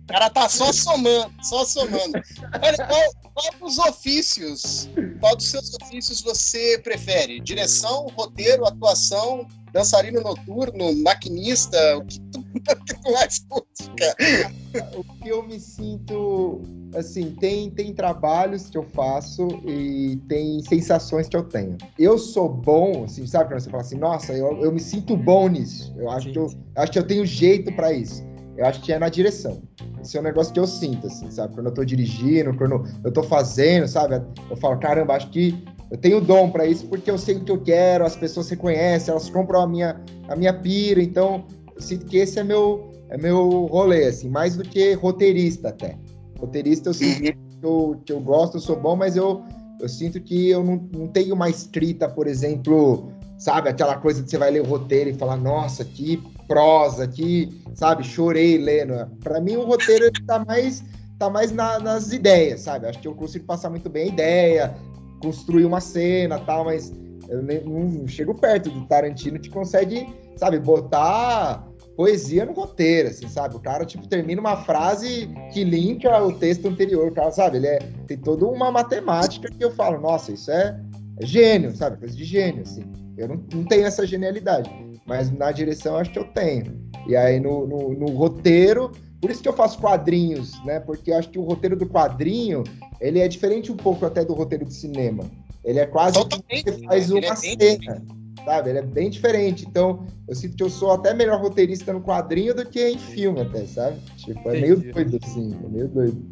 S1: O cara tá só somando, só somando. Olha, qual, qual dos ofícios, qual dos seus ofícios você prefere? Direção, roteiro, atuação, dançarino noturno, maquinista, o que tu, (laughs) mais curte, cara?
S2: O que eu me sinto, assim, tem, tem trabalhos que eu faço e tem sensações que eu tenho. Eu sou bom, assim, sabe quando você fala assim, nossa, eu, eu me sinto bom nisso. Eu acho, que eu, acho que eu tenho jeito para isso. Eu acho que é na direção. Esse é um negócio que eu sinto, assim, sabe? Quando eu tô dirigindo, quando eu tô fazendo, sabe? Eu falo, caramba, acho que eu tenho dom para isso porque eu sei o que eu quero, as pessoas reconhecem, elas compram a minha, a minha pira, então eu sinto que esse é meu, é meu rolê, assim, mais do que roteirista até. Roteirista eu sinto uhum. que, eu, que eu gosto, eu sou bom, mas eu, eu sinto que eu não, não tenho uma escrita, por exemplo, sabe, aquela coisa que você vai ler o roteiro e falar, nossa, que prosa, que, sabe, chorei lendo. Para mim o roteiro está mais tá mais na, nas ideias, sabe? Acho que eu consigo passar muito bem a ideia, construir uma cena tal, mas eu nem, não chego perto do Tarantino que consegue, sabe, botar poesia no roteiro, assim, sabe? O cara, tipo, termina uma frase que linka o texto anterior, o cara, sabe? Ele é, tem toda uma matemática que eu falo, nossa, isso é, é gênio, sabe? Coisa de gênio, assim. Eu não, não tenho essa genialidade, mas na direção acho que eu tenho. E aí no, no, no roteiro, por isso que eu faço quadrinhos, né? Porque eu acho que o roteiro do quadrinho, ele é diferente um pouco até do roteiro do cinema. Ele é quase
S1: Totalmente,
S2: que você faz uma é cena, sabe? Ele é bem diferente. Então, eu sinto que eu sou até melhor roteirista no quadrinho do que em filme até, sabe? Tipo, é Entendi. meio doido, assim, é meio doido.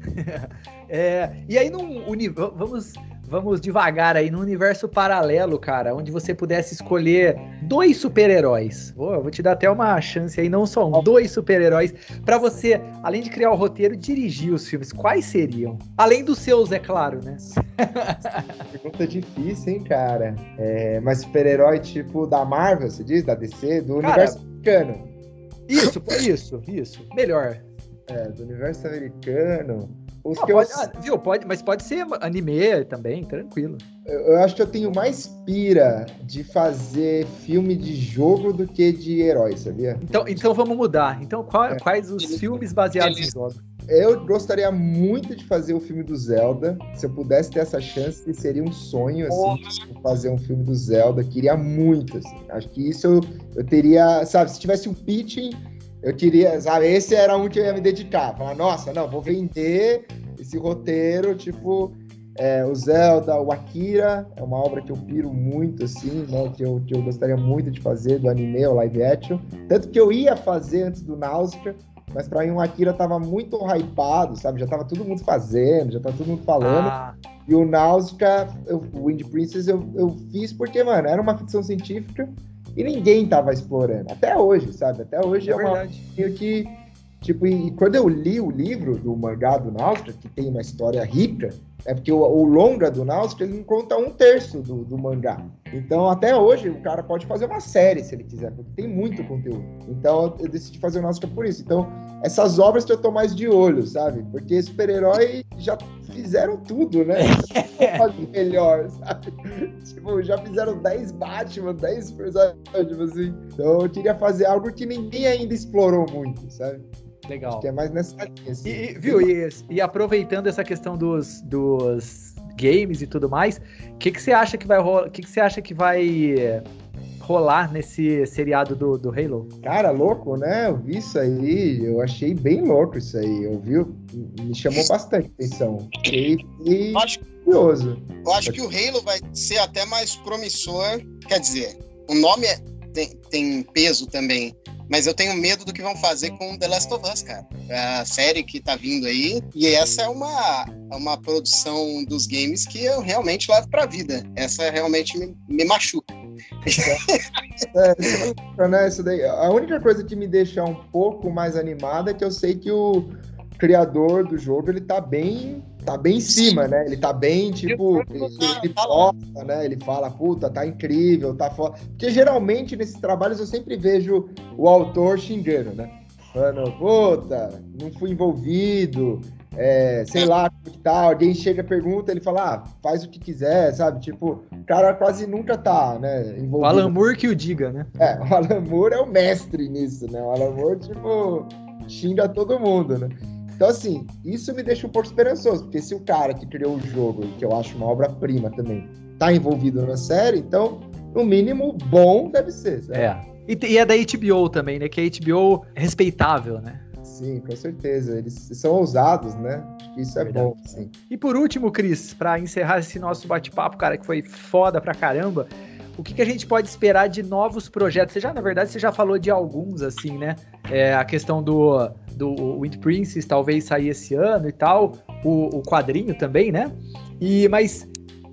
S2: (laughs)
S3: é, e aí, num, vamos vamos devagar aí no universo paralelo, cara, onde você pudesse escolher dois super-heróis. Oh, vou te dar até uma chance aí, não só um, dois super-heróis, para você, além de criar o roteiro, dirigir os filmes. Quais seriam? Além dos seus, é claro, né?
S2: Pergunta difícil, hein, cara? É, mas super-herói tipo da Marvel, você diz? Da DC? Do cara, universo americano.
S3: Isso, por isso, isso. Melhor.
S2: É, do universo americano.
S3: Os ah, que pode, eu... ah, viu, pode, mas pode ser anime também, tranquilo.
S2: Eu, eu, acho que eu tenho mais pira de fazer filme de jogo do que de herói, sabia?
S3: Então, então vamos mudar. Então, qual, é. quais os filmes baseados em jogos?
S2: Eu gostaria muito de fazer o filme do Zelda. Se eu pudesse ter essa chance, seria um sonho, assim, oh. fazer um filme do Zelda. Queria muito, assim. Acho que isso eu, eu teria, sabe, se tivesse um pitching eu queria, sabe, esse era um que eu ia me dedicar. Falar, nossa, não, vou vender esse roteiro, tipo, é, o Zelda, o Akira, é uma obra que eu piro muito, assim, né, que eu, que eu gostaria muito de fazer do anime ou live action. Tanto que eu ia fazer antes do Náusea, mas pra mim o Akira tava muito hypado, sabe? Já tava todo mundo fazendo, já tava todo mundo falando. Ah. E o Náusea, o Wind Princess, eu, eu fiz porque, mano, era uma ficção científica e ninguém tava explorando. Até hoje, sabe? Até hoje é, é uma que. Tipo, e, quando eu li o livro do mangá do Náusea, que tem uma história rica, é porque o, o longa do Náusea, ele não conta um terço do, do, mangá. Então, até hoje, o cara pode fazer uma série, se ele quiser, porque tem muito conteúdo. Então, eu decidi fazer o Náusea por isso. Então, essas obras que eu tô mais de olho, sabe? Porque super-herói já fizeram tudo, né? (laughs) fazer melhor, sabe? Tipo, já fizeram 10 Batman, 10 personagens, tipo assim. Então eu queria fazer algo que ninguém ainda explorou muito, sabe?
S3: Legal. Acho
S2: que é mais nessa linha,
S3: assim. E, viu, e, e, aproveitando essa questão dos, dos games e tudo mais, o que, que você acha que vai rolar? Que, que você acha que vai rolar nesse seriado do, do Halo.
S2: Cara, louco, né? Eu vi isso aí, eu achei bem louco isso aí. Eu vi, me chamou bastante atenção. Fiquei,
S1: acho, curioso. Eu acho que o Halo vai ser até mais promissor. Quer dizer, o nome é, tem, tem peso também. Mas eu tenho medo do que vão fazer com The Last of Us, cara. A série que tá vindo aí. E essa é uma, uma produção dos games que eu realmente levo pra vida. Essa realmente me, me machuca.
S2: É, né, isso daí. A única coisa que me deixa um pouco mais animada é que eu sei que o, criador do jogo, ele tá bem tá bem em cima, né? Ele tá bem, tipo, ele, ele posta, né? Ele fala, puta, tá incrível, tá foda. Porque geralmente nesses trabalhos eu sempre vejo o autor xingando, né? Falando, puta, não fui envolvido, é, sei lá, como que tá, alguém chega, pergunta, ele fala, ah, faz o que quiser, sabe? Tipo, o cara quase nunca tá, né,
S3: envolvido. O Alan Moore que o diga, né?
S2: É, o Alan Moore é o mestre nisso, né? O Alan Moore, tipo, xinga todo mundo, né? Então, assim, isso me deixa um pouco esperançoso, porque se o cara que criou o jogo, que eu acho uma obra-prima também, tá envolvido na série, então, no mínimo, bom deve ser.
S3: Certo? É. E, e é da HBO também, né? Que a HBO é respeitável, né?
S2: Sim, com certeza. Eles são ousados, né? Isso é Verdade. bom, sim.
S3: E por último, Cris, para encerrar esse nosso bate-papo, cara, que foi foda pra caramba, o que, que, a gente pode esperar de novos projetos? Você já, na verdade, você já falou de alguns, assim, né? É, a questão do, do Wind Princess talvez sair esse ano e tal, o, o quadrinho também, né? E, mas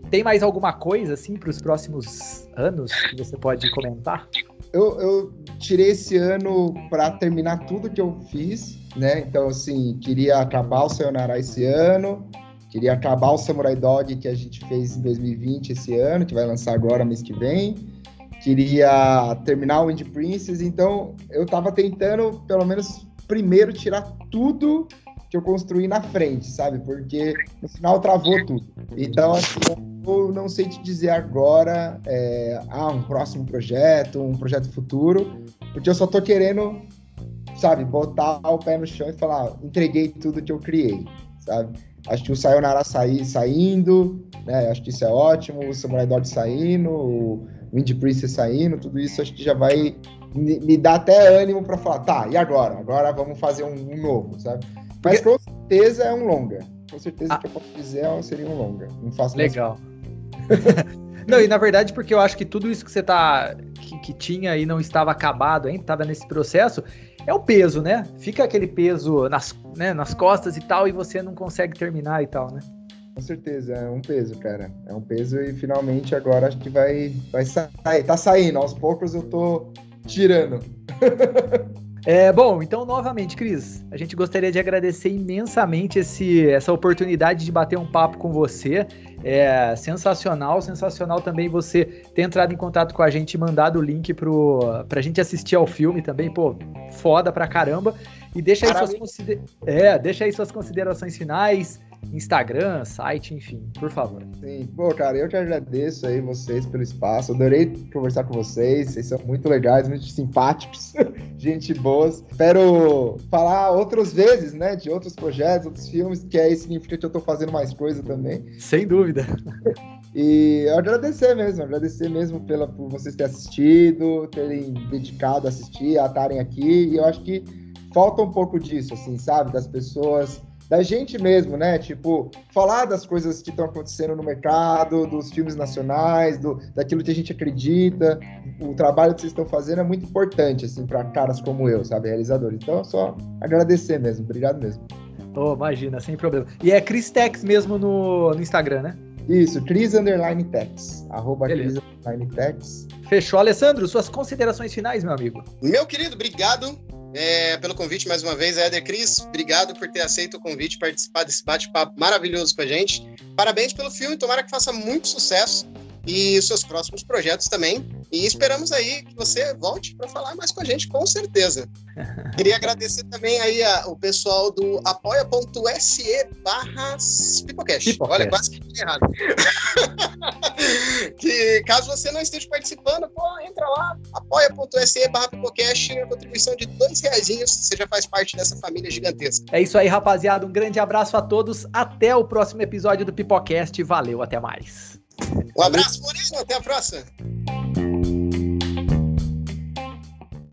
S3: tem mais alguma coisa, assim, para os próximos anos que você pode comentar?
S2: Eu, eu tirei esse ano para terminar tudo que eu fiz, né? Então, assim, queria acabar o Sayonara esse ano, queria acabar o Samurai Dog que a gente fez em 2020 esse ano, que vai lançar agora mês que vem. Queria terminar o Wind Princess, então eu tava tentando, pelo menos, primeiro tirar tudo que eu construí na frente, sabe? Porque no final travou tudo. Então, assim, eu não sei te dizer agora, é, ah, um próximo projeto, um projeto futuro, porque eu só tô querendo, sabe, botar o pé no chão e falar, entreguei tudo que eu criei, sabe? Acho que o Sayonara sair, saindo, né? Acho que isso é ótimo, o Samurai Dog saindo, o Wind Princess saindo, tudo isso acho que já vai me, me dar até ânimo para falar, tá, e agora? Agora vamos fazer um, um novo, sabe? Mas com certeza é um longa. Com certeza ah. que eu posso dizer seria um longa. Não faço
S3: Legal. (laughs) não, e na verdade, porque eu acho que tudo isso que você tá. que, que tinha e não estava acabado ainda, estava nesse processo, é o peso, né? Fica aquele peso nas, né, nas costas e tal, e você não consegue terminar e tal, né?
S2: Com certeza, é um peso, cara. É um peso e finalmente agora acho que vai, vai sair. Tá saindo, aos poucos eu tô tirando. (laughs)
S3: É, bom, então novamente, Cris, a gente gostaria de agradecer imensamente esse, essa oportunidade de bater um papo com você. É sensacional, sensacional também você ter entrado em contato com a gente e mandado o link pro, pra gente assistir ao filme também, pô, foda pra caramba. E deixa aí, suas, consider... é, deixa aí suas considerações finais, Instagram, site, enfim, por favor.
S2: Sim, pô, cara, eu te agradeço aí vocês pelo espaço. Adorei conversar com vocês. Vocês são muito legais, muito simpáticos, (laughs) gente boas. Espero falar outras vezes, né, de outros projetos, outros filmes, que aí significa que eu tô fazendo mais coisa também.
S3: Sem dúvida. (laughs)
S2: E agradecer mesmo, agradecer mesmo pela, por vocês terem assistido, terem dedicado a assistir, a estarem aqui. E eu acho que falta um pouco disso, assim, sabe? Das pessoas da gente mesmo, né? Tipo, falar das coisas que estão acontecendo no mercado, dos filmes nacionais, do, daquilo que a gente acredita. O trabalho que vocês estão fazendo é muito importante, assim, para caras como eu, sabe, realizadores. Então, é só agradecer mesmo. Obrigado mesmo.
S3: Oh, imagina, sem problema. E é Chris Tex mesmo no, no Instagram, né?
S2: Isso, Cris Underline Tex. Arroba Cris Underline Tex.
S3: Fechou. Alessandro, suas considerações finais, meu amigo.
S1: Meu querido, obrigado é, pelo convite mais uma vez, Éder Cris. Obrigado por ter aceito o convite, participar desse bate-papo maravilhoso com a gente. Parabéns pelo filme, tomara que faça muito sucesso e seus próximos projetos também. E esperamos aí que você volte para falar mais com a gente, com certeza. (laughs) Queria agradecer também aí a, o pessoal do apoia.se barra Pipocast. Olha, quase que errado. (laughs) que caso você não esteja participando, pô, entra lá, apoia.se barra Pipocast, contribuição de dois reais, você já faz parte dessa família gigantesca.
S3: É isso aí, rapaziada. Um grande abraço a todos. Até o próximo episódio do Pipocast. Valeu, até mais.
S1: Um abraço, Moreno. Até a próxima.